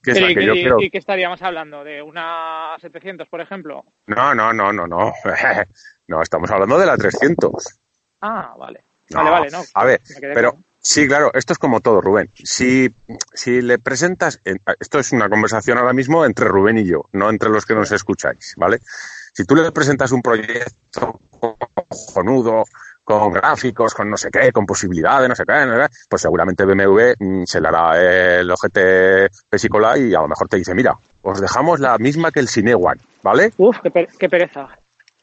que es Pero la ¿y, que qué- yo y- creo. y qué estaríamos hablando? ¿De una 700, por ejemplo? No, no, no, no, no. No, estamos hablando de la 300. Ah, vale. No, Vale, vale, no. A ver, pero con- sí, claro, esto es como todo, Rubén. Si, si le presentas, en- esto es una conversación ahora mismo entre Rubén y yo, no entre los que nos escucháis, ¿vale? Si tú le presentas un proyecto cojonudo, con gráficos, con no sé qué, con posibilidades, no sé qué, no sé qué, pues seguramente BMW mm, se le hará el ojete pesicola y a lo mejor te dice, mira, os dejamos la misma que el Cinewan, ¿vale? Uf, qué, per- qué pereza.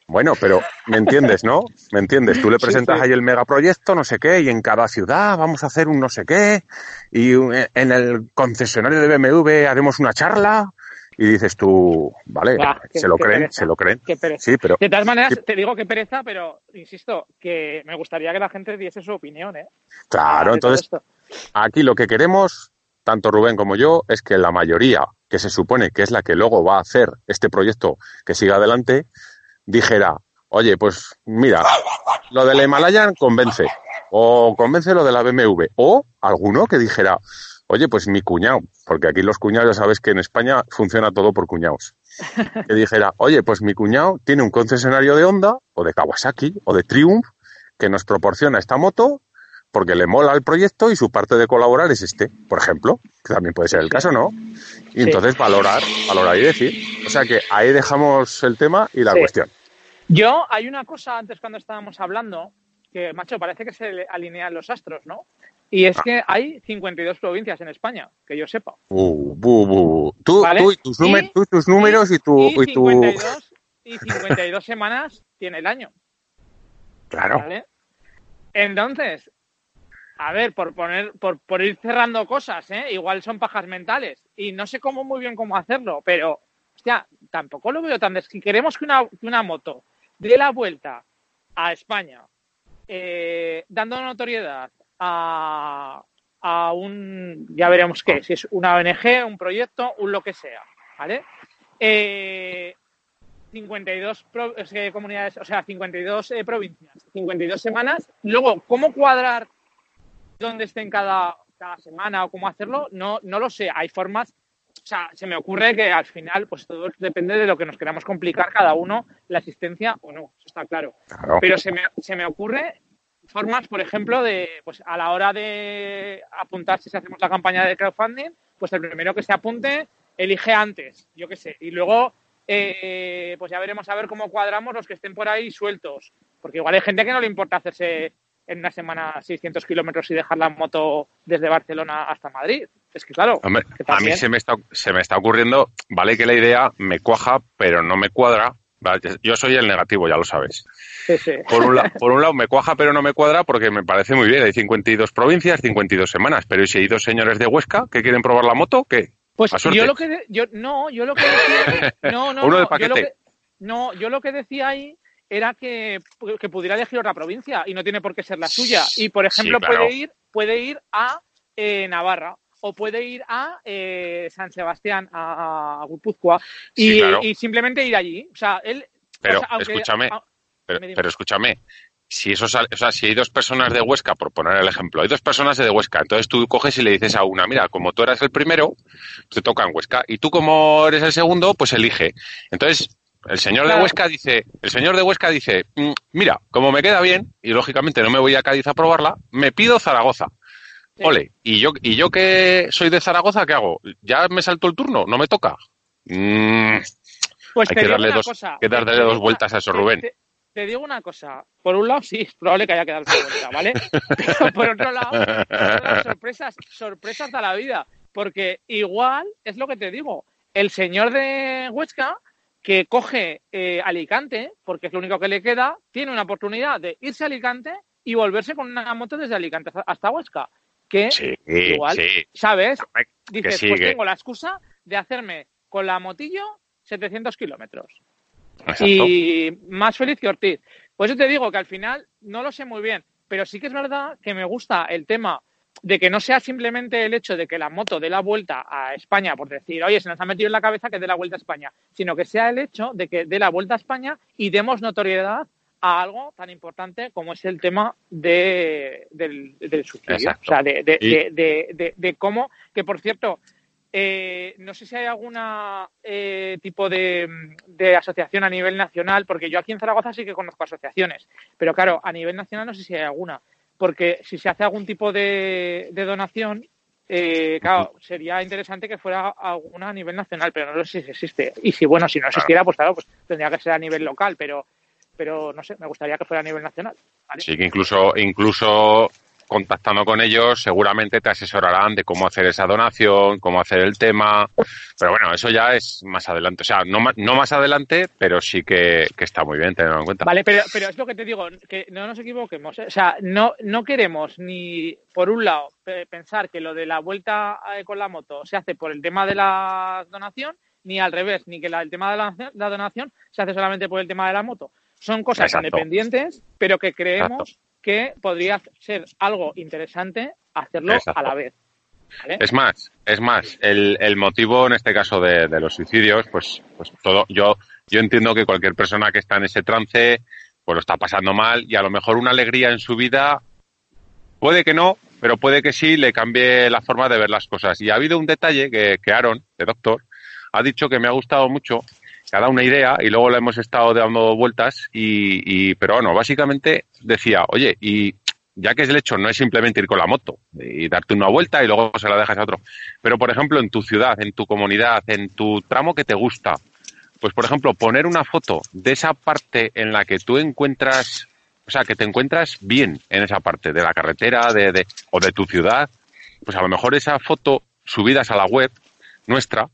Bueno, pero me entiendes, ¿no? ¿Me entiendes? Tú le Sí, presentas sí. ahí el megaproyecto, no sé qué, y en cada ciudad vamos a hacer un no sé qué, y en el concesionario de BMW haremos una charla, y dices tú, vale, qué- se lo qué creen, pereza. se lo creen. Sí, pero De todas maneras, Sí. te digo que pereza, pero insisto, que me gustaría que la gente diese su opinión, ¿eh? claro, entonces aquí lo que queremos, tanto Rubén como yo, es que la mayoría, que se supone que es la que luego va a hacer este proyecto que siga adelante, dijera, oye, pues mira, lo del Himalayan convence, o convence lo de la BMW, o alguno que dijera, oye, pues mi cuñado, porque aquí los cuñados ya sabes que en España funciona todo por cuñados, que dijera, oye, pues mi cuñado tiene un concesionario de Honda, o de Kawasaki, o de Triumph, que nos proporciona esta moto porque le mola el proyecto y su parte de colaborar es este, por ejemplo, que también puede ser el caso, ¿no? Y Sí. entonces valorar, valorar y decir. O sea que ahí dejamos el tema y la Sí. cuestión. Yo, hay una cosa antes cuando estábamos hablando, que, macho, parece que se alinean los astros, ¿no? Y Ah. es que hay 52 provincias en España, que yo sepa. Uh, bu, bu. Tú, Vale. tú y tus, Y- tú tus números y, tu... y, Y tu... 52, y 52 semanas tiene el año, Claro. ¿vale? Entonces, a ver, por poner, por, por ir cerrando cosas, ¿eh? Igual son pajas mentales. Y no sé cómo muy bien cómo hacerlo, pero, hostia, tampoco lo veo tan... des- Si queremos que una, que una moto dé la vuelta a España, eh, dando notoriedad a, a un... Ya veremos qué, si es una ONG, un proyecto, un lo que sea, ¿vale? Eh, 52 pro- es que comunidades, o sea, 52 eh, provincias, 52 semanas. Luego, ¿cómo cuadrar dónde estén cada, cada semana o cómo hacerlo? No, no lo sé. Hay formas. O sea, se me ocurre que al final, pues todo depende de lo que nos queramos complicar cada uno, la asistencia o no, eso está claro. claro. Pero se me, se me ocurre formas, por ejemplo, de, pues a la hora de apuntarse, si hacemos la campaña de crowdfunding, pues el primero que se apunte elige antes, yo qué sé, y luego eh, pues ya veremos a ver cómo cuadramos los que estén por ahí sueltos, porque igual hay gente que no le importa hacerse en una semana 600 kilómetros y dejar la moto desde Barcelona hasta Madrid. Es que claro, Hombre, que a mí se me, está, se me está ocurriendo, vale que la idea me cuaja, pero no me cuadra. Yo soy el negativo, ya lo sabes. sí, sí. Por un, la- por un lado me cuaja, pero no me cuadra porque me parece muy bien. Hay 52 provincias, 52 semanas. Pero ¿y si hay dos señores de Huesca que quieren probar la moto? ¿Qué? Pues yo lo que de- yo no, yo lo que decía no, no, Uno no, de yo paquete. lo que, no, yo lo que decía ahí era que, que pudiera elegir otra provincia y no tiene por qué ser la suya y por Sí, ejemplo claro. puede ir puede ir a eh, Navarra o puede ir a eh, San Sebastián a, a Guipúzcoa y, Sí, claro. y simplemente ir allí, o sea, él Pero o sea, aunque- escúchame, a- pero, escúchame. Si eso sale- o sea, si hay dos personas de Huesca, por poner el ejemplo, hay dos personas de Huesca, entonces tú coges y le dices a una, mira, como tú eras el primero, te toca en Huesca, y tú como eres el segundo, pues elige. Entonces, El señor de. Huesca dice, el señor de Huesca dice, "Mm, mira, como me queda bien, y lógicamente no me voy a Cádiz a probarla, me pido Zaragoza. Sí. Ole, y yo, y yo que soy de Zaragoza, ¿qué hago? ¿Ya me salto el turno? ¿No me toca? Mm, Pues Hay te que darle dos- cosa, que darle dos vueltas a eso, Rubén. Te, te digo una cosa. Por un lado, sí, es probable que haya que darle vuelta, ¿vale? Pero por otro lado, sorpresas, sorpresas da la vida. Porque igual, es lo que te digo, el señor de Huesca que coge eh, Alicante, porque es lo único que le queda, tiene una oportunidad de irse a Alicante y volverse con una moto desde Alicante hasta Huesca. Que, sí, igual, sí. ¿sabes? Dices, pues tengo la excusa de hacerme con la motillo 700 kilómetros y más feliz que Ortiz. Por eso te digo que al final no lo sé muy bien, pero sí que es verdad que me gusta el tema de que no sea simplemente el hecho de que la moto dé la vuelta a España por decir, oye, se nos ha metido en la cabeza que dé la vuelta a España, sino que sea el hecho de que dé la vuelta a España y demos notoriedad a algo tan importante como es el tema de, del, del. Exacto. O sea, de, de, de, cómo, que por cierto, eh, no sé si hay alguna eh, tipo de, de asociación a nivel nacional, porque yo aquí en Zaragoza sí que conozco asociaciones, pero claro, a nivel nacional no sé si hay alguna, porque si se hace algún tipo de, de donación, eh, claro, sería interesante que fuera alguna a nivel nacional, pero no sé si existe. Y si, bueno, si no existiera, pues claro, pues tendría que ser a nivel local, pero, pero no sé, me gustaría que fuera a nivel nacional. ¿vale? Sí, que incluso, incluso contactando con ellos, seguramente te asesorarán de cómo hacer esa donación, cómo hacer el tema. Pero bueno, eso ya es más adelante. O sea, no, ma- no más adelante, pero sí que, que está muy bien tenerlo en cuenta. Vale, pero, pero es lo que te digo, que no nos equivoquemos. ¿eh? O sea, no, no queremos ni, por un lado, pe- pensar que lo de la vuelta eh, con la moto se hace por el tema de la donación, ni al revés, ni que la- el tema de la, la donación se hace solamente por el tema de la moto. Son cosas Exacto. independientes, pero que creemos Exacto. que podría ser algo interesante hacerlo Exacto. a la vez. ¿vale? Es más, es más, el, el motivo en este caso de, de los suicidios, pues, pues todo, yo, yo entiendo que cualquier persona que está en ese trance, pues lo está pasando mal y a lo mejor una alegría en su vida, puede que no, pero puede que sí le cambie la forma de ver las cosas. Y ha habido un detalle que, que Aaron, de Doctor, ha dicho que me ha gustado mucho, ha dado una idea y luego la hemos estado dando vueltas y, y pero bueno, básicamente decía, oye, y ya que es el hecho no es simplemente ir con la moto y darte una vuelta y luego se la dejas a otro, pero por ejemplo en tu ciudad, en tu comunidad, en tu tramo que te gusta, pues por ejemplo poner una foto de esa parte en la que tú encuentras, o sea, que te encuentras bien en esa parte de la carretera de, de- o de tu ciudad, pues a lo mejor esa foto subidas a la web nuestra,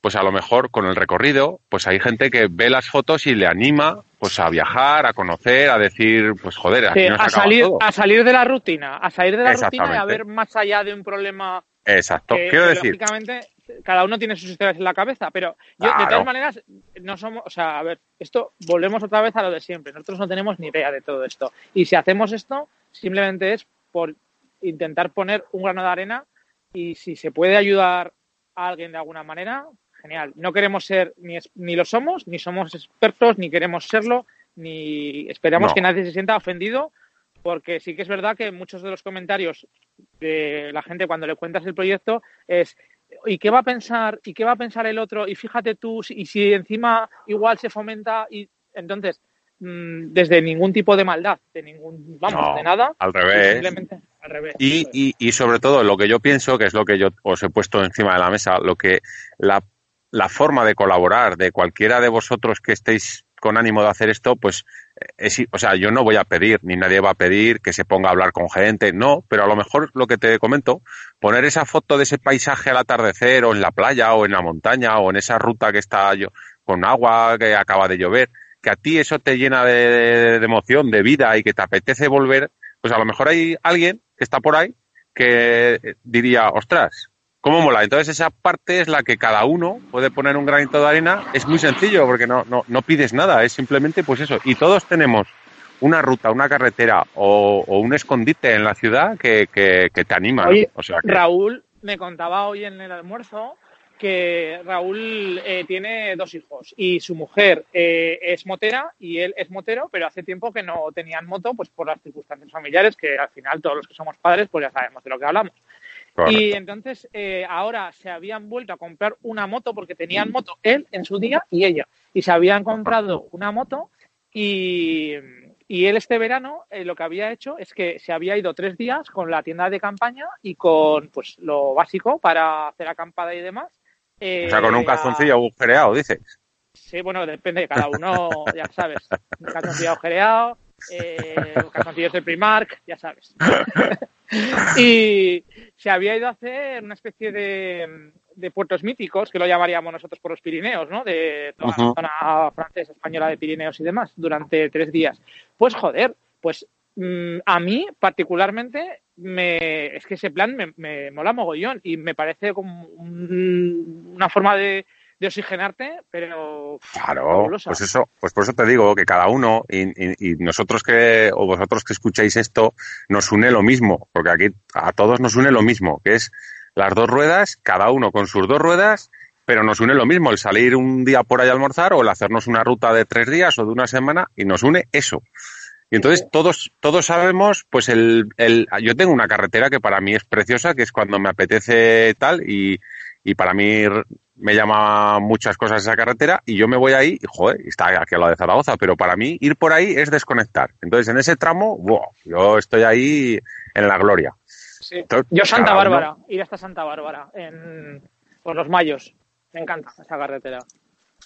pues a lo mejor con el recorrido, pues hay gente que ve las fotos y le anima pues a viajar, a conocer, a decir, pues joder, aquí Sí, nos a, salir, todo. a salir de la rutina, a salir de la rutina y a ver más allá de un problema Exacto. que, Quiero que, decir, lógicamente cada uno tiene sus historias en la cabeza, pero yo, de todas maneras no somos, o sea, a ver, esto volvemos otra vez a lo de siempre. Nosotros no tenemos ni idea de todo esto y si hacemos esto simplemente es por intentar poner un grano de arena y si se puede ayudar a alguien de alguna manera, genial. No queremos ser ni ni lo somos, ni somos expertos, ni queremos serlo, ni esperamos No. que nadie se sienta ofendido porque sí que es verdad que muchos de los comentarios de la gente cuando le cuentas el proyecto es ¿y qué va a pensar? ¿y qué va a pensar el otro? y fíjate tú, y si encima igual se fomenta y entonces mm, desde ningún tipo de maldad, de ningún, vamos, No, de nada, al revés. simplemente al revés. Y, y, y sobre todo lo que yo pienso, que es lo que yo os he puesto encima de la mesa, lo que la, la forma de colaborar de cualquiera de vosotros que estéis con ánimo de hacer esto, pues es, o sea, yo no voy a pedir, ni nadie va a pedir que se ponga a hablar con gente, no, pero a lo mejor lo que te comento, poner esa foto de ese paisaje al atardecer o en la playa o en la montaña o en esa ruta que está yo, con agua que acaba de llover, que a ti eso te llena de, de emoción, de vida y que te apetece volver, pues a lo mejor hay alguien que está por ahí que diría, ostras, ¿cómo mola? Entonces esa parte es la que cada uno puede poner un granito de arena. Es muy sencillo porque no, no, no pides nada, es simplemente pues eso. Y todos tenemos una ruta, una carretera o, o un escondite en la ciudad que, que, que te anima. O sea que- Raúl me contaba hoy en el almuerzo que Raúl eh, tiene dos hijos y su mujer eh, es motera y él es motero, pero hace tiempo que no tenían moto, pues por las circunstancias familiares, que al final todos los que somos padres, pues ya sabemos de lo que hablamos. Y entonces eh, ahora se habían vuelto a comprar una moto porque tenían moto él en su día y ella. Y se habían comprado una moto y, y él este verano eh, lo que había hecho es que se había ido tres días con la tienda de campaña y con pues lo básico para hacer acampada y demás. o sea, con un calzoncillo agujereado, dices. Sí, bueno, depende de cada uno, ya sabes. Un calzoncillo agujereado, eh, calzoncillos del Primark, ya sabes. y se había ido a hacer una especie de, de, puertos míticos, que lo llamaríamos nosotros por los Pirineos, ¿no? De toda la zona francesa, española de Pirineos y demás, durante tres días. Pues joder, pues mm, a mí particularmente me, es que ese plan me, me mola mogollón y me parece como una forma de, de oxigenarte, pero claro, pues eso, pues por eso te digo que cada uno y, nosotros que o vosotros que escucháis esto nos une lo mismo, porque aquí a todos nos une lo mismo, que es las dos ruedas, cada uno con sus dos ruedas, pero nos une lo mismo el salir un día por ahí a almorzar o el hacernos una ruta de tres días o de una semana y nos une eso. Y entonces todos, todos sabemos, pues el, el, yo tengo una carretera que para mí es preciosa, que es cuando me apetece tal y, y para mí me llama muchas cosas esa carretera y yo me voy ahí y, joder, está aquí a la de Zaragoza, pero para mí ir por ahí es desconectar. Entonces, en ese tramo, wow, yo estoy ahí en la gloria. yo Santa Bárbara, ir hasta Santa Bárbara, en, por los mayos. Me encanta esa carretera.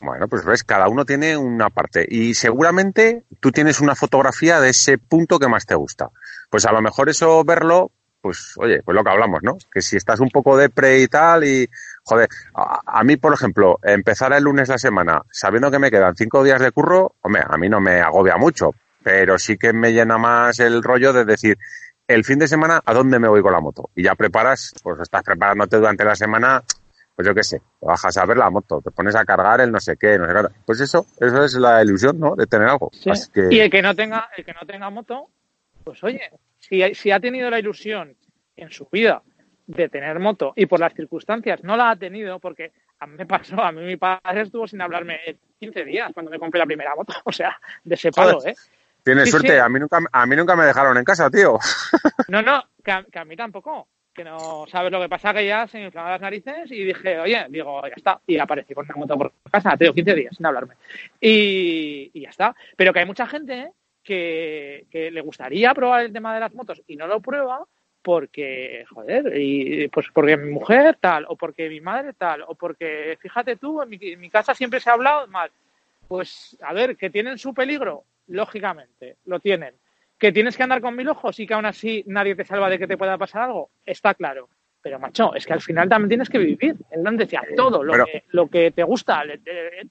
Bueno, pues ves, cada uno tiene una parte y seguramente tú tienes una fotografía de ese punto que más te gusta. Pues a lo mejor eso verlo, pues oye, pues lo que hablamos, ¿no? Que si estás un poco depre y tal y Joder, a, mí, por ejemplo, empezar el lunes la semana sabiendo que me quedan cinco días de curro, hombre, a mí no me agobia mucho, pero sí que me llena más el rollo de decir, el fin de semana, ¿a dónde me voy con la moto? Y ya preparas, pues estás preparándote durante la semana, pues yo qué sé, bajas a ver la moto, te pones a cargar el no sé qué, no sé qué. Pues eso, eso es la ilusión, ¿no? De tener algo. Y el que no tenga, el que no tenga moto, pues oye, si, si ha tenido la ilusión en su vida de tener moto y por las circunstancias no la ha tenido porque a mí me pasó, a mí mi padre estuvo sin hablarme 15 días cuando me compré la primera moto, o sea, de ese palo, ¿eh? Tienes suerte, A, mí nunca, a mí nunca me dejaron en casa, tío. No, no, que a, mí tampoco, que no sabes lo que pasa, que ya se me inflamaban las narices y dije, oye, digo, ya está, y aparecí con una moto por casa, tengo 15 días sin hablarme. Y, y ya está, pero que hay mucha gente que, que le gustaría probar el tema de las motos y no lo prueba porque, joder, y pues porque mi mujer tal, o porque mi madre tal, o porque, fíjate tú, en mi, casa siempre se ha hablado mal. Pues, a ver, que tienen su peligro, lógicamente, lo tienen. Que tienes que andar con mil ojos y que aún así nadie te salva de que te pueda pasar algo, está claro. Pero, macho, es que al final también tienes que vivir. En donde decía, todo lo, que, lo que te gusta,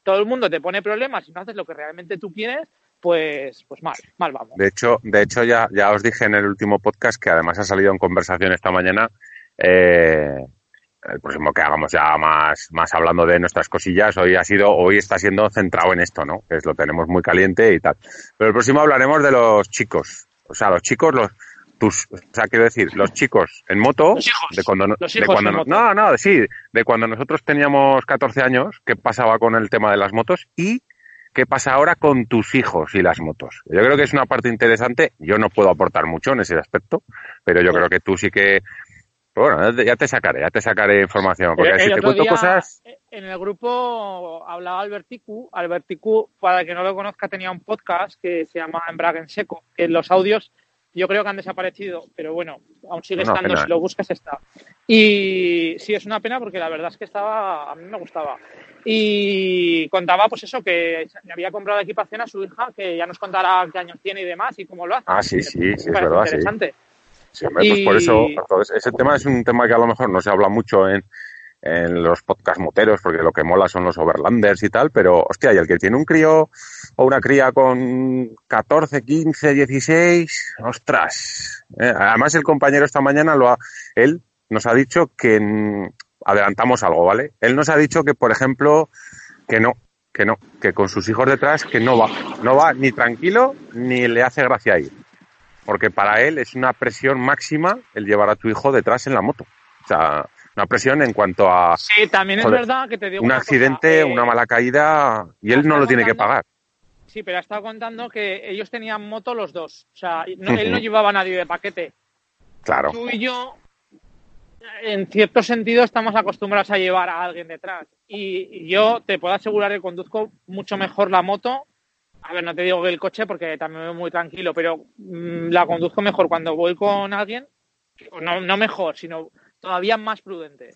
todo el mundo te pone problemas y no haces lo que realmente tú quieres, pues, pues mal, mal vamos. De hecho, de hecho ya, ya os dije en el último podcast que además ha salido en conversación esta mañana. Eh, el próximo que hagamos ya más, más hablando de nuestras cosillas, hoy ha sido, hoy está siendo centrado en esto, ¿no? Que es, lo tenemos muy caliente y tal. Pero el próximo hablaremos de los chicos. O sea, los chicos, los, tus, o sea, quiero decir, los chicos en moto, de cuando, no, de cuando no, no, sí, de cuando nosotros teníamos 14 años, qué pasaba con el tema de las motos y ¿Qué pasa ahora con tus hijos y las motos? Yo creo que es una parte interesante. Yo no puedo aportar mucho en ese aspecto, pero yo creo que tú sí que. Bueno, ya te sacaré, ya te sacaré información. Porque si te cuento cosas. En el grupo hablaba Alberticu. Alberticu, para que no lo conozca, tenía un podcast que se llama Embrague en Seco. En los audios yo creo que han desaparecido, pero bueno, aún sigue estando, si lo buscas está. Y sí, es una pena porque la verdad es que estaba, a mí me gustaba. Y contaba pues eso, que le había comprado equipación a su hija, que ya nos contará qué años tiene y demás y cómo lo hace. Ah, sí, sí, sí, es verdad. Interesante. Sí. pues por eso, ese tema es un tema que a lo mejor no se habla mucho en, en los podcast moteros, porque lo que mola son los overlanders y tal, pero hostia, y el que tiene un crío o una cría con 14, 15, 16, ostras. Eh, además el compañero esta mañana lo ha, él nos ha dicho que adelantamos algo, ¿vale? Él nos ha dicho que, por ejemplo, que no, que no, que con sus hijos detrás que no va, no va ni tranquilo ni le hace gracia ir. Porque para él es una presión máxima el llevar a tu hijo detrás en la moto. O sea, una presión en cuanto a... Sí, también es verdad que te digo... Un accidente, eh, una mala caída, y él no lo tiene que pagar. Sí, pero ha estado contando que ellos tenían moto los dos. O sea, él no llevaba a nadie de paquete. Claro. Tú y yo en cierto sentido estamos acostumbrados a llevar a alguien detrás. Y yo te puedo asegurar que conduzco mucho mejor la moto. A ver, no te digo que el coche porque también voy muy tranquilo, pero mm, la conduzco mejor cuando voy con alguien, no, no mejor, sino todavía más prudente.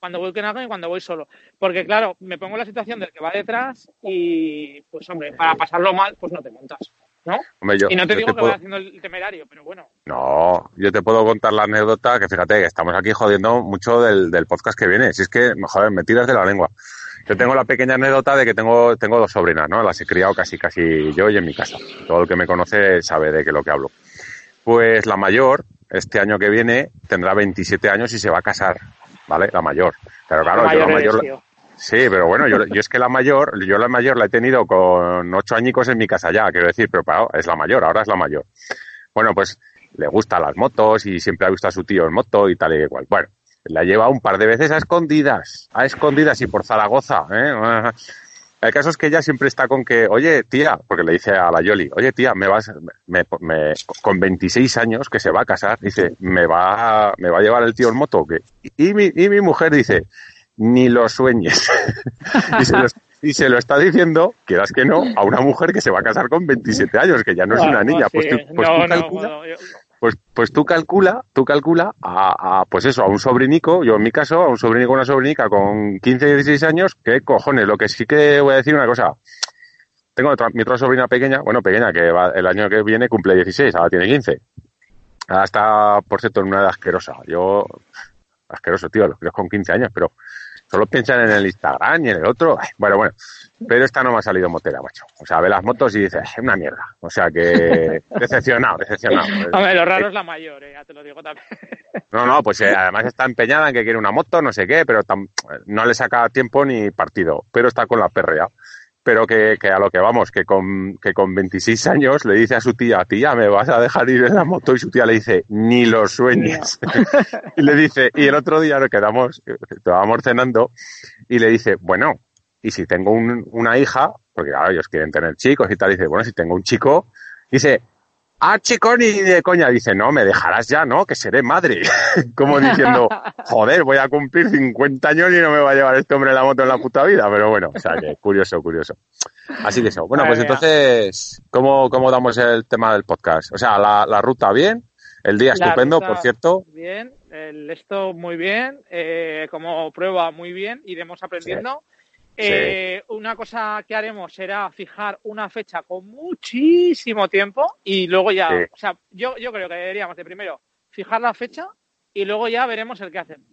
Cuando voy con alguien y cuando voy solo. Porque claro, me pongo en la situación del que va detrás y pues hombre, para pasarlo mal, pues no te montas. ¿No? Hombre, yo- y no te digo te que puedo- haciendo el temerario, pero bueno. No, yo te puedo contar la anécdota que fíjate, que estamos aquí jodiendo mucho del, del podcast que viene. Si es que, joder, me tiras de la lengua. Yo tengo la pequeña anécdota de que tengo, tengo dos sobrinas, ¿no? Las he criado casi, casi yo y en mi casa. Todo el que me conoce sabe de qué lo que hablo. Pues la mayor, este año que viene, tendrá 27 años y se va a casar, ¿vale? La mayor. Pero claro, yo la Mayor. Sí, pero bueno, yo, yo es que la mayor, yo la mayor la he tenido con ocho añicos en mi casa ya, quiero decir, pero es la mayor, ahora es la mayor. Bueno, pues le gustan las motos y siempre ha visto a su tío en moto y tal y igual. Bueno, la lleva un par de veces a escondidas, a escondidas y por Zaragoza, ¿eh? El caso es que ella siempre está con que, oye, tía, porque le dice a la Yoli, oye, tía, me vas, me, me- con 26 años que se va a casar, dice, me va, me va a llevar el tío en moto, que y mi, y mi mujer dice, ni lo sueñes. y, se lo, y se lo está diciendo, quieras que no, a una mujer que se va a casar con 27 años, que ya no es una Bueno, niña. Pues tú, pues no, tú no, calcula, pues, pues tú calcula, tú calcula a, a, pues eso, a un sobrinico, yo en mi caso, a un sobrinico o una sobrinica con 15, 16 años, ¿qué cojones? Lo que sí que voy a decir una cosa. Tengo otra, mi otra sobrina pequeña, bueno, pequeña, que va, el año que viene cumple 16, ahora tiene 15. Ahora está, por cierto, en una edad asquerosa. Yo, asqueroso, tío, los con 15 años, pero solo piensan en el Instagram y en el otro. Bueno, bueno, pero esta no me ha salido motera, macho. O sea, ve las motos y dice, es una mierda. O sea que, decepcionado, decepcionado. Hombre, lo raro es la mayor, eh, ya te lo digo también. No, no, pues eh, además está empeñada en que quiere una moto, no sé qué, pero no le saca tiempo ni partido, pero está con la perrea. Pero que, que a lo que vamos, que con, que con 26 años le dice a su tía, tía, ¿me vas a dejar ir en la moto? Y su tía le dice, ni lo sueñes. y le dice, y el otro día nos quedamos, estábamos cenando, y le dice, bueno, y si tengo un- una hija, porque claro, ellos quieren tener chicos y tal, dice, bueno, si tengo un chico, dice, ah, chico, ni de coña, dice, no, me dejarás ya, ¿no? Que seré madre. Como diciendo, joder, voy a cumplir 50 años y no me va a llevar este hombre la moto en la puta vida, pero bueno, o sea que curioso, curioso. Así que eso. Bueno, Madre pues entonces, ¿cómo, cómo damos el tema del podcast? O sea, la, la ruta bien, el día La estupendo, por cierto. Bien, el esto muy bien, eh, como prueba muy bien, iremos aprendiendo. Eh, Una cosa que haremos será fijar una fecha con muchísimo tiempo y luego ya, Sí. o sea, yo, yo creo que deberíamos de primero fijar la fecha y luego ya veremos el que hacemos.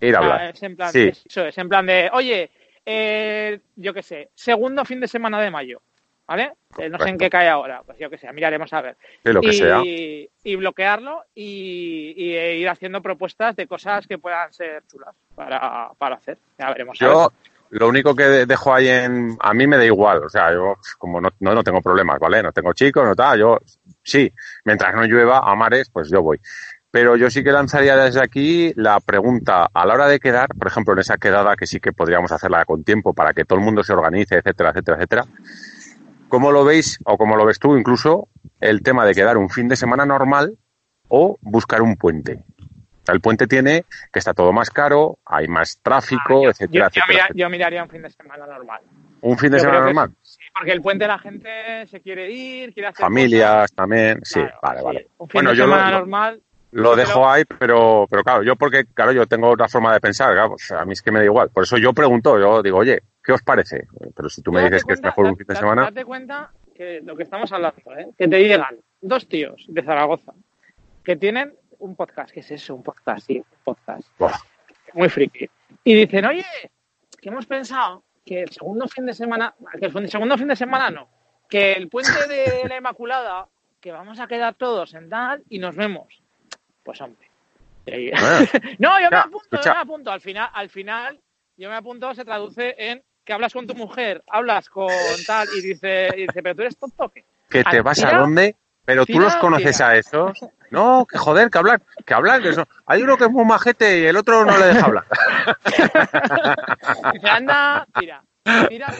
Ir a hablar. es en plan, Sí. eso es, en plan de, oye, eh, yo qué sé, segundo fin de semana de mayo, ¿vale? Eh, no sé en qué cae ahora, pues yo qué sé, miraremos a ver Sí, lo que y, sea. y bloquearlo y, y ir haciendo propuestas de cosas que puedan ser chulas para, para hacer. Ya veremos. a ver. Lo único que de- dejo ahí en. A mí me da igual, o sea, yo, como no, no, no tengo problemas, ¿vale? No tengo chicos, no tal, yo sí, mientras no llueva a mares, pues yo voy. Pero yo sí que lanzaría desde aquí la pregunta, a la hora de quedar, por ejemplo, en esa quedada que sí que podríamos hacerla con tiempo para que todo el mundo se organice, etcétera, etcétera, etcétera. ¿Cómo lo veis, o cómo lo ves tú incluso, el tema de quedar un fin de semana normal o buscar un puente? El puente tiene que está todo más caro, hay más tráfico, Ah, yo, etcétera, yo- yo etcétera, mira- etcétera. yo miraría un fin de semana normal. Un fin de semana normal. Sí, porque el puente la gente se quiere ir, quiere hacer Familias también, sí. Claro, vale, sí. vale. Un fin Bueno, de yo semana lo- normal. Lo dejo ahí, pero, pero claro, yo porque, claro, yo tengo otra forma de pensar, claro, a mí es que me da igual. Por eso yo pregunto, yo digo, oye, ¿qué os parece? Pero si tú me dices que es mejor un fin de semana, Date cuenta que lo que estamos hablando, ¿eh? que te llegan dos tíos de Zaragoza que tienen un podcast. ¿Qué es eso? Un podcast, sí, un podcast. Muy friki. Y dicen, oye, que hemos pensado que el segundo fin de semana, que el segundo fin de semana no, que el puente de la Inmaculada, que vamos a quedar todos en tal y nos vemos. Pues hombre. Y- Bueno, no, yo me apunto, yo me apunto. Al final, al final, yo me apunto, se traduce en que hablas con tu mujer, hablas con tal, y dice, y dice pero tú eres tonto qué? ¿que te al vas a dónde? Pero tú los conoces a esos. No, que joder, que hablan, que hablan, que son. Hay uno que es muy majete y el otro no le deja hablar. Dice, anda, tira. Tira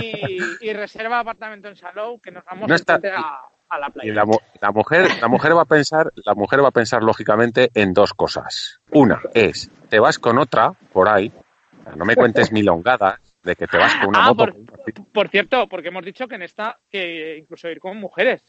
y, y reserva apartamento en Salou, que nos vamos No está- a, a la playa. Y la, la mujer, la mujer va a pensar, la mujer va a pensar lógicamente en dos cosas. Una es, te vas con otra por ahí, no me cuentes milongadas de que te vas con una Ah, moto. por, por cierto, porque hemos dicho que en esta, que incluso ir con mujeres.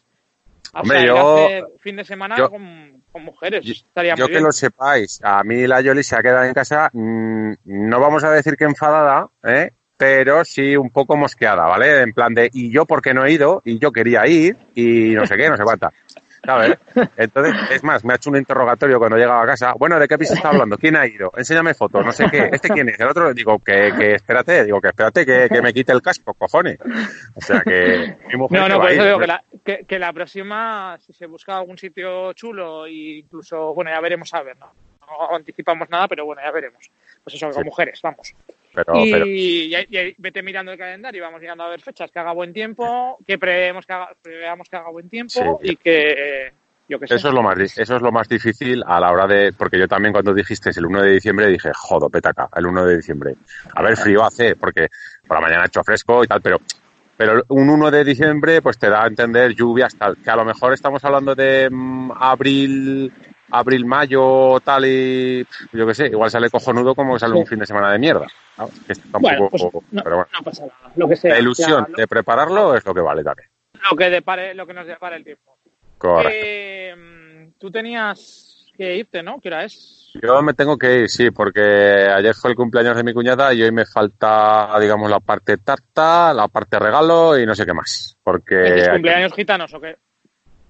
O Hombre, sea, yo- hacer fin de semana yo- con, con mujeres. Yo, Estaría yo muy que bien. lo sepáis, a mí la Yoli se ha quedado en casa, mm, no vamos a decir que enfadada, ¿eh? pero sí un poco mosqueada, ¿vale? En plan de, ¿y yo por qué no he ido? Y yo quería ir, y no sé qué, no sé cuánta. ¿Sabes? Entonces, es más, me ha hecho un interrogatorio cuando llegaba a casa. Bueno, ¿de qué habéis estado hablando? ¿Quién ha ido? Enséñame fotos, no sé qué. ¿Este quién es? El otro, digo, que, que espérate, digo, que espérate, que, que me quite el casco, cojones. O sea, que mi mujer No, no, por eso digo que la, que, que la próxima, si se busca algún sitio chulo e incluso, bueno, ya veremos a ver, ¿no? No anticipamos nada, pero bueno, ya veremos. Pues eso, con Sí. mujeres, vamos. Pero, y, pero- y vete mirando el calendario y vamos mirando a ver fechas, que haga buen tiempo, que preveamos que haga, preveamos que haga buen tiempo Sí. y que, yo que sé. Eso es lo más eso es lo más difícil a la hora de porque yo también cuando dijiste el 1 de diciembre dije, jodo, petaca, el 1 de diciembre. A ver, frío hace porque por la mañana ha hecho fresco y tal, pero pero un 1 de diciembre pues te da a entender lluvias tal, que a lo mejor estamos hablando de mm, abril abril, mayo, tal y yo qué sé, igual sale cojonudo como sale un Sí. fin de semana de mierda. ¿no? Que tampoco, Bueno, pues no, pero bueno, no pasa nada. Lo que sea. la ilusión Ya, de prepararlo es lo que vale también. lo, lo que depare, lo que nos depare el tiempo. Correcto. Eh, tú tenías que irte, ¿no? ¿Qué hora es? Yo me tengo que ir, sí, porque ayer fue el cumpleaños de mi cuñada y hoy me falta, digamos, la parte tarta, la parte regalo y no sé qué más. Porque, ¿Es cumpleaños gitanos o qué?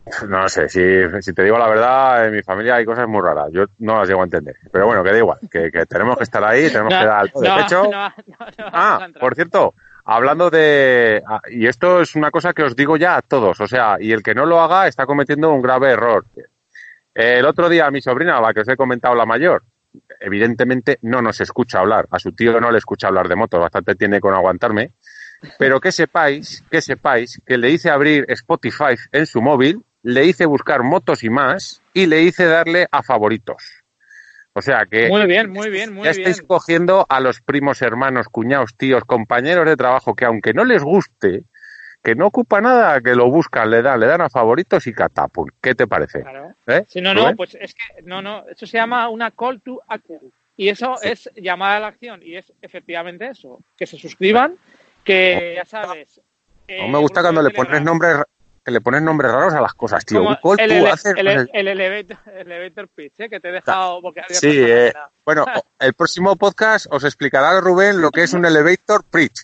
no sé, si, si te digo la verdad, en mi familia hay cosas muy raras. Yo no las llego a entender. Pero bueno, que da igual, que, que tenemos que estar ahí, tenemos que dar algo de no, pecho. no, Ah, por cierto, hablando de... ah, Y esto es una cosa que os digo ya a todos, o sea, y el que no lo haga está cometiendo un grave error. El otro día mi sobrina, la que os he comentado, la mayor, evidentemente no nos escucha hablar, a su tío no le escucha hablar de motos, bastante tiene con aguantarme, pero que sepáis, que sepáis que le hice abrir Spotify en su móvil, le hice buscar motos y más y le hice darle a favoritos. O sea que Muy bien, muy bien, muy ya bien. estáis cogiendo a los primos, hermanos, cuñados, tíos, compañeros de trabajo que aunque no les guste, que no ocupa nada, que lo buscan, le dan, le dan a favoritos y catapum. ¿Qué te parece? Claro. ¿Eh? Si no, no, pues es que, no, no, eso se llama una call to action. Y eso Sí. es llamada a la acción y es efectivamente eso, que se suscriban, que ya sabes. eh, No me gusta grupo cuando le pones nombres que le pones nombres raros a las cosas, tío. como el, elevator, el elevator pitch, ¿eh? que te he dejado porque había Sí, eh, bueno, el próximo podcast os explicará Rubén lo que es un elevator preach.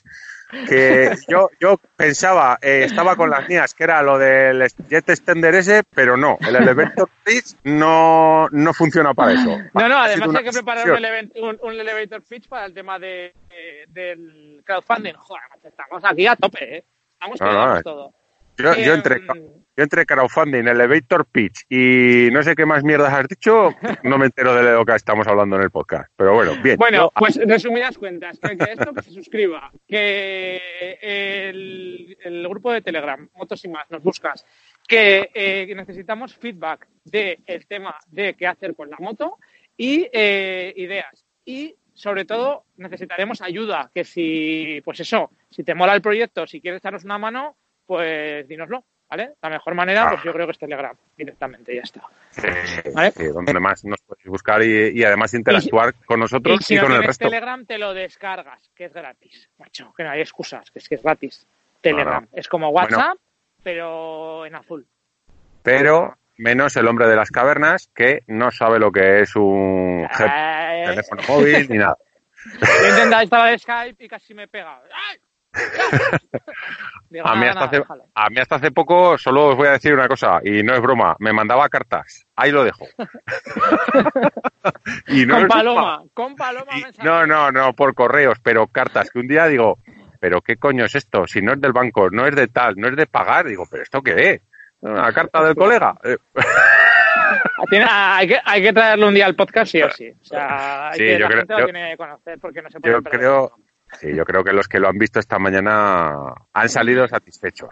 Que yo, yo pensaba, eh, estaba con las mías, que era lo del jet extender ese, pero no, el elevator preach no, no funciona para eso. No, no, además hay que preparar un, elevator pitch para el tema de, eh, del crowdfunding. Joder, estamos aquí a tope, ¿eh? Estamos No, no, todo. Yo, yo Eh, entre, yo entre crowdfunding, elevator pitch y no sé qué más mierdas has dicho, no me entero de lo que estamos hablando en el podcast. Pero bueno, bien. Bueno, Yo- pues resumidas cuentas, que, que esto que se suscriba, que el, el grupo de Telegram, Motos y más, nos buscas, que eh, necesitamos feedback del tema de qué hacer con la moto y eh, ideas. Y sobre todo necesitaremos ayuda, que si, pues eso, si te mola el proyecto, si quieres echarnos una mano, pues dínoslo, ¿vale? La mejor manera, pues yo creo que es Telegram, directamente, ya está. ¿Vale? sí, donde más nos podéis buscar y, y además interactuar con nosotros Y y, si no con el resto. Telegram, te lo descargas, que es gratis. Macho, que no hay excusas, que es que es gratis. Telegram. No, Es como WhatsApp, pero en azul. Pero menos el hombre de las cavernas que no sabe lo que es un G- Eh, teléfono móvil ni nada. he intentado instalar Skype y casi me pega. ¡Ay! Digo, A mí, hasta nada, hace, a mí hasta hace poco, solo os voy a decir una cosa, y no es broma, me mandaba cartas. Ahí lo dejo. y no con. Paloma, con Paloma. No, no, no, por correos, pero cartas. Que un día digo, ¿pero qué coño es esto? Si no es del banco, no es de tal, no es de pagar. Digo, ¿pero esto qué es? ¿Una carta del colega? Tiene- hay, que, hay que traerle un día al podcast, sí o sí. O sea, hay Sí, que, yo la creo- gente lo yo- tiene que conocer porque no se puede yo creo, sí, yo creo que los que lo han visto esta mañana han salido satisfechos.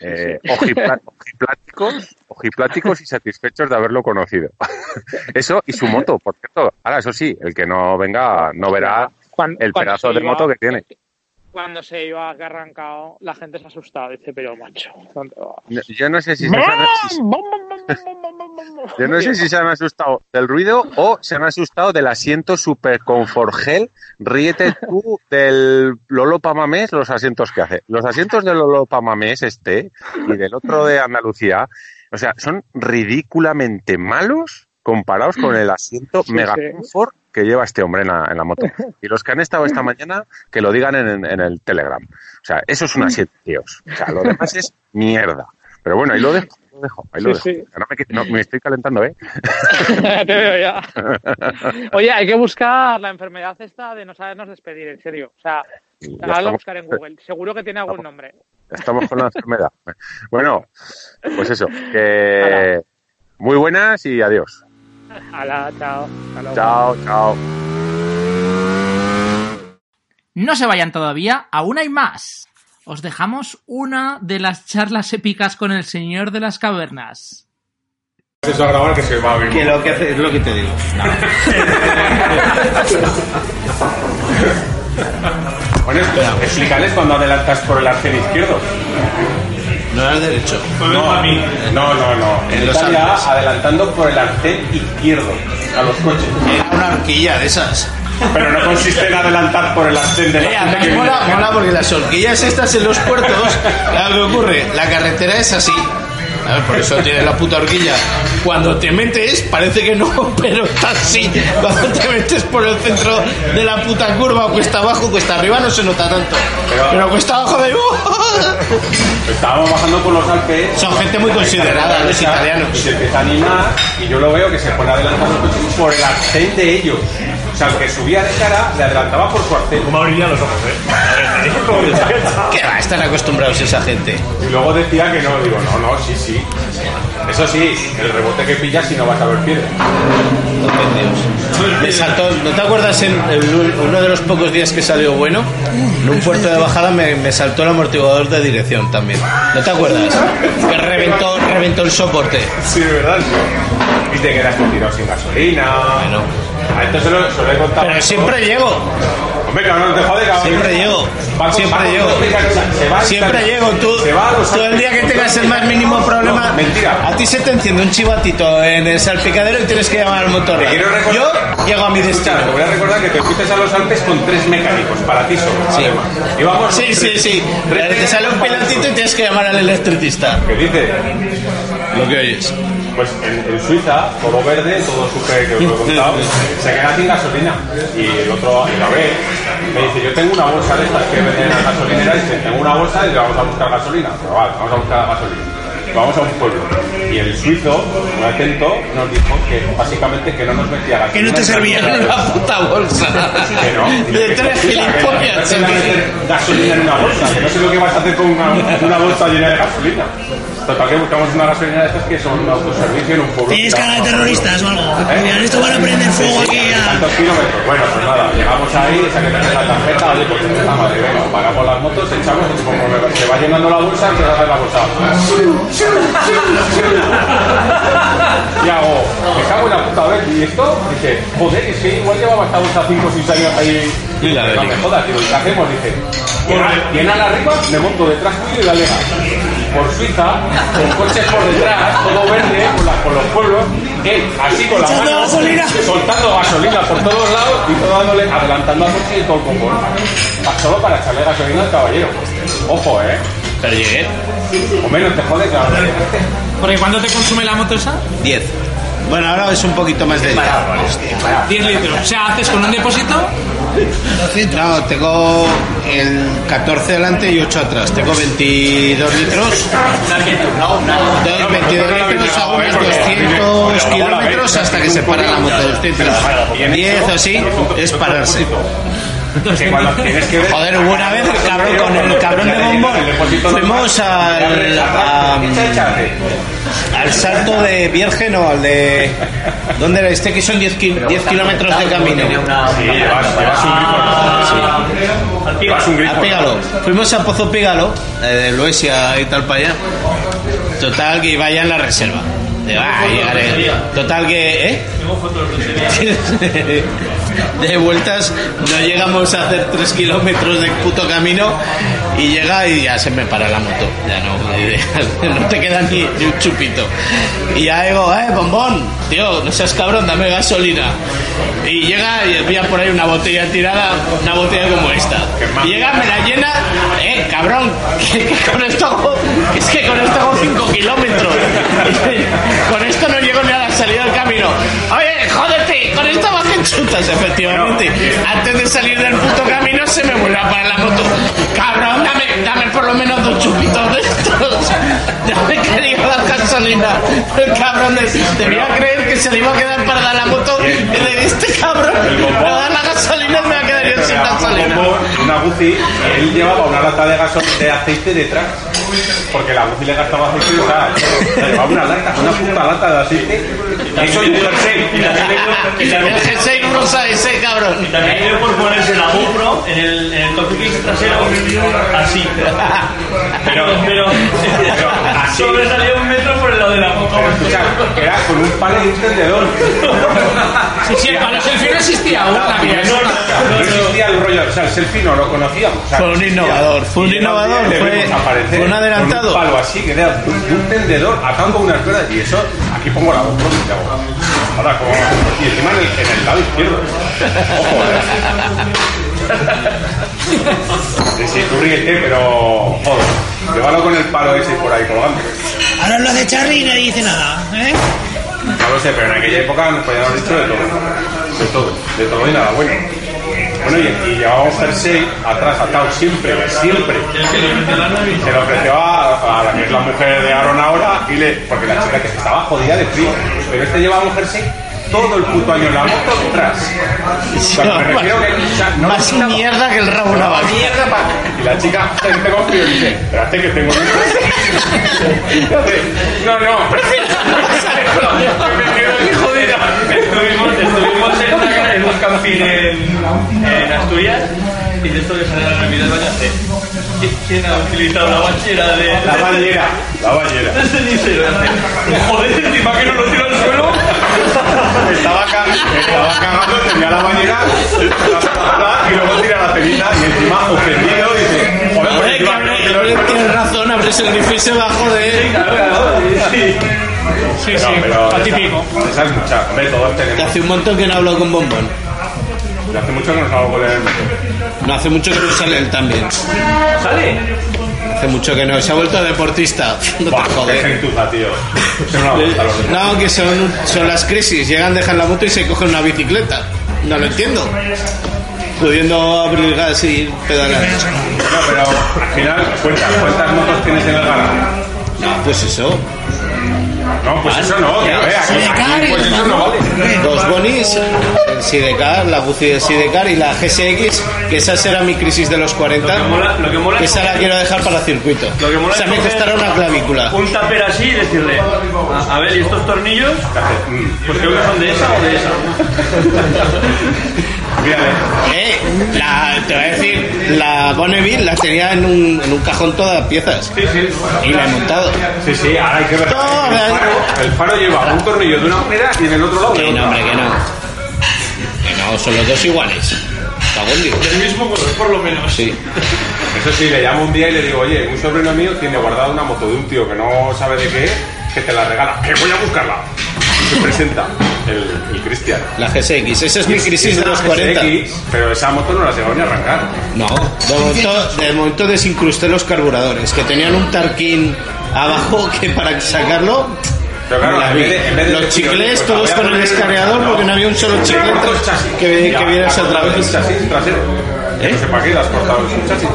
Eh, ojipláticos, ojipláticos y satisfechos de haberlo conocido. Eso y su moto, por cierto. Ahora, eso sí, el que no venga no verá el pedazo de moto que tiene. Cuando se iba a que arrancado, la gente se ha asustado. Dice, pero macho, ¿dónde vas? Yo no sé si se han, yo no sé si se han asustado del ruido o se han asustado del asiento super confort gel. Ríete tú del Lolo Pamamés, los asientos que hace. Los asientos del Lolo Pamamés este y del otro de Andalucía, o sea, son ridículamente malos comparados con el asiento Sí, mega sí. confort que lleva este hombre en la, en la moto. Y los que han estado esta mañana, que lo digan en, en el Telegram. O sea, eso es un asiento, tíos. O sea, lo demás es mierda. Pero bueno, ahí lo dejo. Lo dejo, ahí lo Sí, dejo. sí. No me, no, me estoy calentando, ¿eh? Te veo ya. Oye, hay que buscar la enfermedad esta de no sabernos despedir, en serio. O sea, Ya hazlo a estamos, buscar en Google. Seguro que tiene algún nombre. estamos con la enfermedad. Bueno, pues eso. Que muy buenas y adiós. Hala, chao. Hasta. Chao, chao. No se vayan todavía, aún hay más. Os dejamos una de las charlas épicas con el señor de las cavernas. Eso a grabar que se va a oír. Que lo que hace es lo que te digo. Bueno, explícales cuando adelantas por el arcén izquierdo. No al derecho. No, a mí. No, no, no. En los Italia, Alpes. adelantando por el arcén izquierdo a los coches. Era una horquilla de esas. Pero no consiste en adelantar por el arcén de la mola, mola porque las horquillas estas en los puertos, ¿qué ocurre? La carretera es así. Por eso tiene la puta horquilla. Cuando te metes, parece que no, pero está así. Cuando te metes por el centro de la puta curva, cuesta abajo, cuesta arriba, no se nota tanto. Pero- Pero cuesta abajo de. Estábamos bajando por los Alpes. Son gente muy considerada, los italianos. Y se empieza a animar y yo lo veo que se pone a adelantar los coches por el arcén de ellos. Sea, el que subía de cara le adelantaba por su arcén. ¿Cómo abrirían los ojos, eh? ¿Qué va? Están acostumbrados esa gente. Y luego decía que no, digo, no, no, sí, sí. Eso sí, el rebote que pillas si no vas a ver piedra. Me saltó, ¿No te acuerdas en, en uno de los pocos días que salió bueno? En un puerto de bajada me, me saltó el amortiguador de dirección también. ¿No te acuerdas? Que reventó, reventó el soporte. Sí, de verdad. Y te quedaste tirado sin gasolina. Bueno. A esto se lo, se lo he contado. Pero siempre llego, Hombre, cabrón, no te jode, cabrón. siempre llego, siempre llego. se va Siempre llego, tú, Se va todo el día que tengas el más mínimo problema, No, mentira. a ti se te enciende un chivatito en el salpicadero y tienes que llamar al motor. Recordar- Yo llego a mi Escucha, destino. te voy a recordar que te fuiste a los Alpes con tres mecánicos, para ti solo. Sí. además. Íbamos Sí, sí, sí. Te sale un pilotito y tienes que llamar al electricista. ¿Qué dice? Lo que oyes. Pues en, en Suiza, todo verde, todo súper que os lo he contado, se queda sin gasolina. Y el otro, y la ve, me dice, yo tengo una bolsa de estas que venden en la gasolinera, y dice, tengo una bolsa y le vamos a buscar gasolina. Pero vale, vamos a buscar gasolina. Vamos a un pueblo. Y el suizo, muy atento, nos dijo que básicamente que no nos metía gasolina. Que no te servían en una puta bolsa. Que no. De tres Que no gilipollas. te a meter gasolina en una bolsa, que no sé lo que vas a hacer con una, una bolsa llena de gasolina. Total que buscamos una gasolina de estas que son un autoservicio en un pueblo. ¿Tienes cara de terroristas o algo? ¿Eh? Esto van a prender fuego aquí a... ¿Cuántos kilómetros? Bueno, pues nada, llegamos ahí, saquemos la tarjeta, oye, pues está madre, venga, pagamos las motos, echamos, y como se va llenando la bolsa, empieza a hacer la bolsa. Y hago, me cago en la puta vez, y esto, dice, joder, es que igual llevaba esta bolsa 5 o 6 años ahí. Y la no de me jodas, digo, ¿y qué hacemos? Dice, llena- llénala arriba, me monto detrás tuyo y la dejas. Por Suiza, con coches por detrás, todo verde, la- por los pueblos, él así con la mano, gasolina. soltando gasolina por todos lados y todo dándole, adelantando al coche y todo el copón. Solo para echarle gasolina al caballero. Ojo, eh. Pero llegué. O menos te jode que ahora llegaste. Porque ¿cuánto te consume la moto esa? 10. Bueno, ahora es un poquito más de 10. 10 litros. O sea, haces con un depósito No, tengo el 14 delante y 8 atrás. Tengo 22 litros. Doy 22 litros a unos 200 kilómetros hasta que se para la moto. 200. 10 o así es pararse. Que cuando tienes que ver. Joder, hubo una vez, cabrón, con el cabrón de bombón. Fuimos al, a- al salto de Virgen o al de. ¿Dónde era este? Que son 10, ki- 10 kilómetros de camino. Sí, llevas, llevas un grifo. Llevas un grifo. A Pígalo. Fuimos a Pozo Pígalo, eh, de Luesia y tal para allá. Total que iba ya en la reserva. Llegaré. Total que, ¿eh? de vueltas no llegamos a hacer tres kilómetros de puto camino y llega y ya se me para la moto. Ya no, no te queda ni, ni un chupito. Y ya digo, eh, bombón, tío, no seas cabrón, dame gasolina. Y llega y había por ahí una botella tirada, una botella como esta. Y llega, me la llena, eh, cabrón, que, que con esto hago, es que con esto hago 5 kilómetros. Con esto no llego ni a la salida del camino. Chutas, efectivamente. Antes de salir del puto camino se me vuelve a parar la moto. Cabrón, dame, dame por lo menos dos chupitos de estos. Dame que le iba a dar gasolina. El cabrón de, debía creer que se le iba a quedar para dar la moto. Y de este cabrón me va a dar la gasolina me va a quedar yo sin gasolina. Una Guzzi, él llevaba una lata de gaso de aceite detrás. Porque la Guzzi le gastaba aceite, o sea, le llevaba una lata, una puta lata de aceite. Eso y un jersey. Y también El jersey rosa ese, cabrón. y también le dio por ponerse la GoPro en el, en el cockpit trasero así. Pero, pero, así. sobresalía un metro por el lado de la. Escucha, era con un palo y un tendedor. Sí, sí, el palo selfie no existía aún. No existía el rollo, o sea, el selfie no lo conocíamos. O sea, Fue un no innovador, fue un innovador, fue- vemos aparecer fue un adelantado. Con un palo así, que era un tendedor atando unas cuerdas y eso, aquí pongo la GoPro y te hago. Ahora, como. Y encima en el, en el lado izquierdo. Ojo, eh. Sí, tú ríete, pero. Joder, llévalo con el palo ese por ahí colgando. Ahora lo de Charlie y nadie dice nada, ¿eh? No lo sé, pero en aquella época nos podían haber dicho de todo. De todo, de todo y nada bueno. Bueno, y, y llevábamos jersey atrás atado siempre, siempre. Se lo ofreció a, a la que es la mujer de Aaron ahora, y le, porque la chica que estaba jodida de frío. Pero este llevaba un jersey todo el puto año en la moto detrás. O sea, me refiero que, o sea, no Más lo quitaba. mierda que el rabo una vaca. Mierda, pa- Y la chica tengo frío y dice, espérate que tengo un No, no. Me quedo aquí jodida. Estuvimos, estuvimos en, en un en, en Asturias y de esto que sale la baño hace. ¿qui- ¿Quién ha utilizado la bañera de La bañera, la bañera. de cenicero? Hace, Joder, encima que no lo tiro al suelo. Estaba, ca- estaba cagando, tenía la bañera y luego tira la ceniza y encima ofendido dice, joder, cabrón, no tienes razón, abres el se joder. Claro, claro, sí. Sí, No, sí, pero atípico. Esa es mucha, hombre, todos tenemos. hace un montón que no hablo con Bombón. Hace mucho que nos hago con el metro. No hace mucho que no sale él también. ¿Sale? Hace mucho que no. Se ha vuelto deportista. No te qué joder. gentuza, tío. Eso no que- No, que son, son las crisis. Llegan, dejan la moto y se cogen una bicicleta. No lo entiendo. Pudiendo abrir gas y pedalar. No, pero al final, cuenta, ¿cuántas motos tienes en el garaje? No, pues eso. No, pues eso no, que a ver, aquí, aquí, pues eso no vale. Dos bonis, el Sidecar, la Guzzi del Sidecar y la GSX, que esa será mi crisis de los 40. Lo que mola- lo que mola que es esa la quiero dejar para circuito. Lo que mola Esa es me costará una clavícula. Un taper así y decirle, a, a ver, ¿y estos tornillos? Mm, Pues creo que son de esa o de esa. Mira, Eh, la, te voy a decir, la Bonneville la tenía en un, en un cajón todas piezas. Sí, sí. Y la he montado. Sí, sí, ahora hay que ver. El faro, el faro lleva un tornillo de una manera y en el otro lado Que no, hombre, que no. Que no, son los dos iguales. Del mismo color, por lo menos. Sí. Eso sí, le llamo un día y le digo, oye, un sobrino mío tiene guardada una moto de un tío que no sabe de qué es, que te la regala, que voy a buscarla. Y se presenta el, el Cristian. La GSX, esa es mi crisis de los 40. GSX, pero esa moto no la va ni a arrancar. No, de momento, de momento desincrusté los carburadores, que tenían un tarquín abajo que para sacarlo. Pero claro, la en vi. vez de- en vez de los chicles pues todos a con el poner- descargador porque no había un solo chicle que, que vieras chasis trasero. ¿Eh? No sé para qué le has cortado el chasis.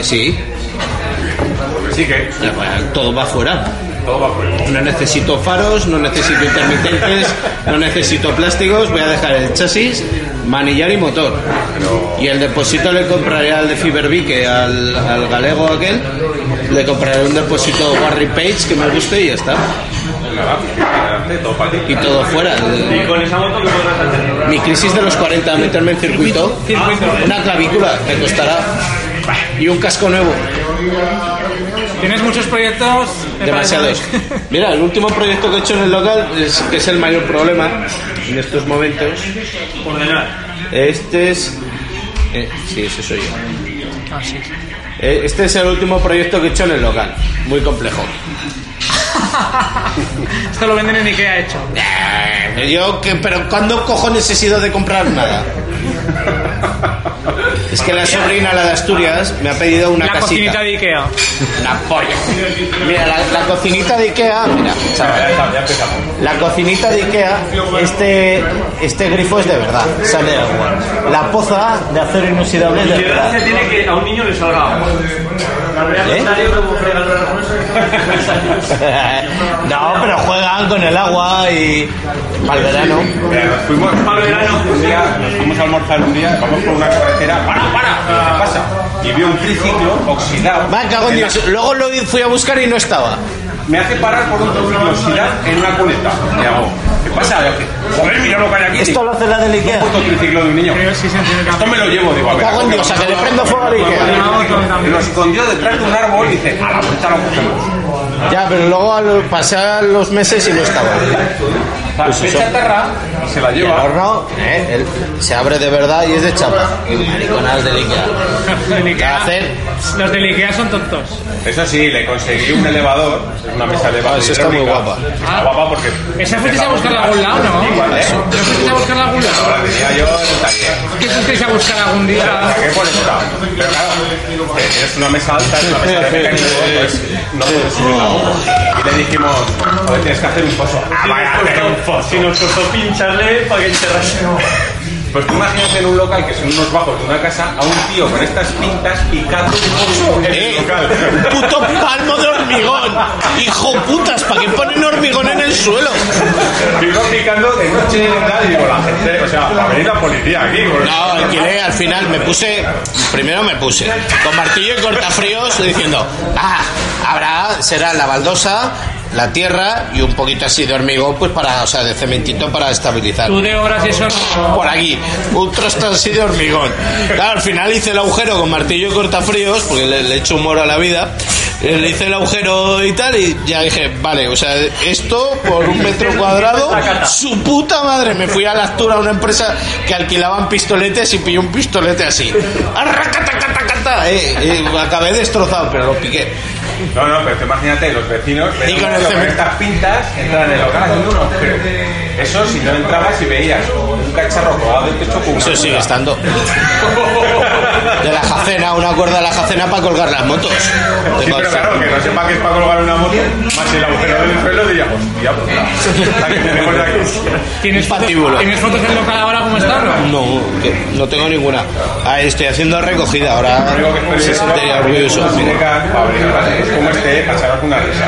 Sí, Porque sí que ya, pues, todo va fuera. No necesito faros, no necesito intermitentes, no necesito plásticos, voy a dejar el chasis, manillar y motor. Y el depósito le compraré al de Fiberbique, al, al galego aquel, le compraré un depósito Warry Page que me guste y ya está. Y todo fuera. Y con esa moto que podrás hacer. Mi crisis de los 40, meterme en circuito, una clavícula me costará y un casco nuevo. Tienes muchos proyectos. Demasiados. Mira, el último proyecto que he hecho en el local, es, que es el mayor problema en estos momentos, Ordenar. este es... eh, sí, ese soy yo. Ah, sí. Eh, Este es el último proyecto que he hecho en el local. Muy complejo. Esto lo venden en Ikea hecho. Eh, Yo, que, pero ¿cuándo cojones he sido de comprar nada? Es que la sobrina, la de Asturias, me ha pedido una la casita. cocinita de Ikea. Una polla. Mira, la, la cocinita de Ikea, mira, chaval. está, ya empezamos. La cocinita de Ikea, este, este grifo es de verdad, sale de agua. La poza de acero inoxidable es de ¿Qué verdad. gracia tiene que a un niño le salga agua? ¿Eh? No, pero juegan con el agua y para el verano. Fuimos Para el verano. un día, nos fuimos a almorzar un día, vamos por una carretera, para, ¿qué pasa? Y vi un triciclo oxidado. Me cago en En la- Dios. Luego lo fui a buscar y no estaba. Me hace parar por un triciclo oxidado en una cuneta. Y hago, ¿qué pasa? Joder, mira lo que hay aquí. Esto lo hace la del Ikea. Puto triciclo de un niño. Esto me lo llevo, digo, a ver. Cago en Dios, a que le prendo fuego al Y Ikea. lo escondió detrás de un árbol y dice, a la vuelta lo cogemos. Ya, pero luego al pasar los meses y no estaba. Pues eso. Se la Y el lleva. horno eh, él se abre de verdad y es de chapa. Y mariconas del Ikea. ¿Qué Ikea. hacen? Los de Ikea son tontos. Eso sí, le conseguí un elevador, una mesa elevadora. Ah, eso está muy guapa. Está guapa porque. ¿Esa fuisteis a buscarla a algún lado, no? ¿Eh? ¿No fuisteis a buscarla a algún lado? La tenía yo en el taller. ¿Qué fuisteis a buscar algún día? ¿Qué por esta? Pero claro, tienes una mesa alta, es una mesa de mecánico, pues no puedes subirla. Y le dijimos, joder, tienes que hacer un foso. Ah, vaya, a hacer un foso. Si nos costó para que enterrase. Pues tú imagínate en un local que son unos bajos de una casa a un tío con estas pintas picando un en el Eh, local. puto palmo de hormigón. Hijo putas, ¿para qué ponen hormigón en el suelo? Uno picando de noche y tal, y digo, la gente, o sea, va a venir la policía aquí. No, alquilé, al final me puse, primero me puse con martillo y cortafríos diciendo, ah, habrá, será la baldosa, la tierra y un poquito así de hormigón, pues para, o sea, de cementito para estabilizar. Tú de obras y eso. Por aquí, un trosto así de hormigón. Claro, al final hice el agujero con martillo y cortafríos, porque le, le echo humor a la vida. Eh, Le hice el agujero y tal, y ya dije, vale, o sea, esto por un metro cuadrado, su puta madre. Me fui a la altura a una empresa que alquilaban pistoletes y pillé un pistolete así. Eh, eh, acabé destrozado, pero lo piqué. No, no, pero imagínate, los vecinos ven Y con estas pintas, entran en el local haciendo un agujero. Eso si no entrabas y veías un cacharro colgado del techo Eso sigue estando. De la jacena, una cuerda de la jacena para colgar las motos. Sí, pero claro, que no sepa que es para colgar una moto, más el agujero del suelo diría, hostia, pues la que tenemos de aquí. ¿Tienes fotos, Patíbulo. ¿Tienes fotos del local ahora cómo está? no? No, que no tengo ninguna. Ah, estoy haciendo recogida, ahora se es sentiría orgulloso. es como este, para echarnos una risa.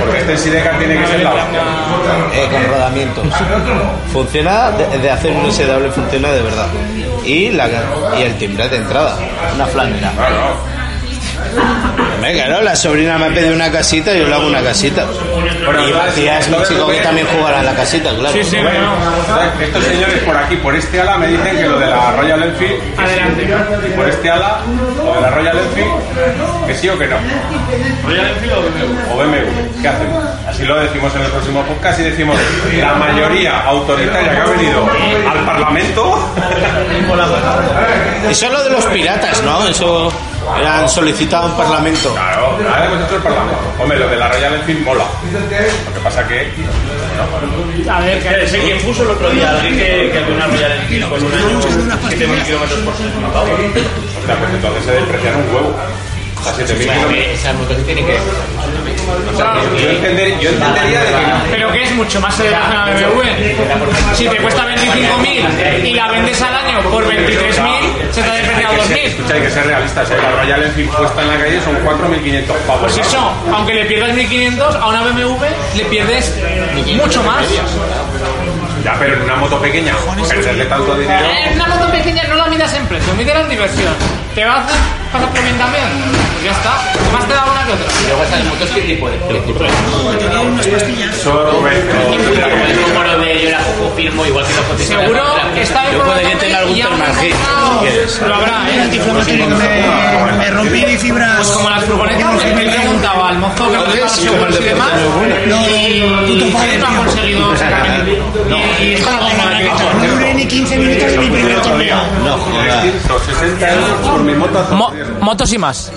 Porque este Sidecar tiene que ser la hostia. Eh, con rodamientos. Funciona, de, de hacer un SW funciona de verdad. Y, la, y el timbre de entrada, una flanera. Claro, claro, la sobrina me ha pedido una casita y yo le hago una casita. Bueno, y Matías, mi chico que también jugará en la casita, claro. Sí, sí, Bueno, bueno. estos señores por aquí, por este ala, me dicen que lo de la Royal Enfield, Adelante. por este ala, lo de la Royal Enfield, que sí o que no. ¿Royal Enfield o BMW? o BMW. ¿Qué hacen? Así lo decimos en el próximo podcast y decimos la mayoría autoritaria que ha venido al Parlamento. Eso es lo de los piratas, ¿no? Eso eran solicitado en Parlamento. Claro, ahora hemos hecho el Parlamento. Hombre, lo de la Royal Enfield mola. Lo que pasa que A ver, Que Sé quién puso el otro día alguien que, que había una Royal Enfield con un año 7.000 kilómetros por segundo. hostia, pues entonces se desprecian un huevo. A 7.000 kilómetros. Esas motos que tienen que. Yo, entender- yo entendería de que no. pero que es mucho más elevada que la BMW. Si te cuesta 25.000 y la vendes al año por 23.000, se te ha despreciado Hay que ser- 2.000. Escucha, hay que ser realistas. ¿eh? La Royal Enfield puesta en la calle son 4.500 pavos. Pues eso, aunque le pierdas 1.500, a una BMW le pierdes mucho más. Ya, pero en una moto pequeña, perderle tanto dinero. En una moto pequeña no la midas en precio, mídela en diversión. ¿Te va a hacer pasarte bien también? Pues ya está. Más te da una que otra. Luego esas motos, ¿qué tipo de.? ¿Qué tipo de.? Eso, Rubén, El número de yo la firmo, igual que los. Seguro vez Yo por que tarde tenga algún G. encontrado quieres. Lo habrá, ¿eh? antiinflamatorio que me, me rompí mi fibra. Pues como las furgonetas, le he preguntado al mozo que el seguros y de demás. No, Y y padre, no ha conseguido sacar. Y está con la No duré ni 15 minutos en mi primer torneo. No jodas. 60 euros por mi moto. Motos y más.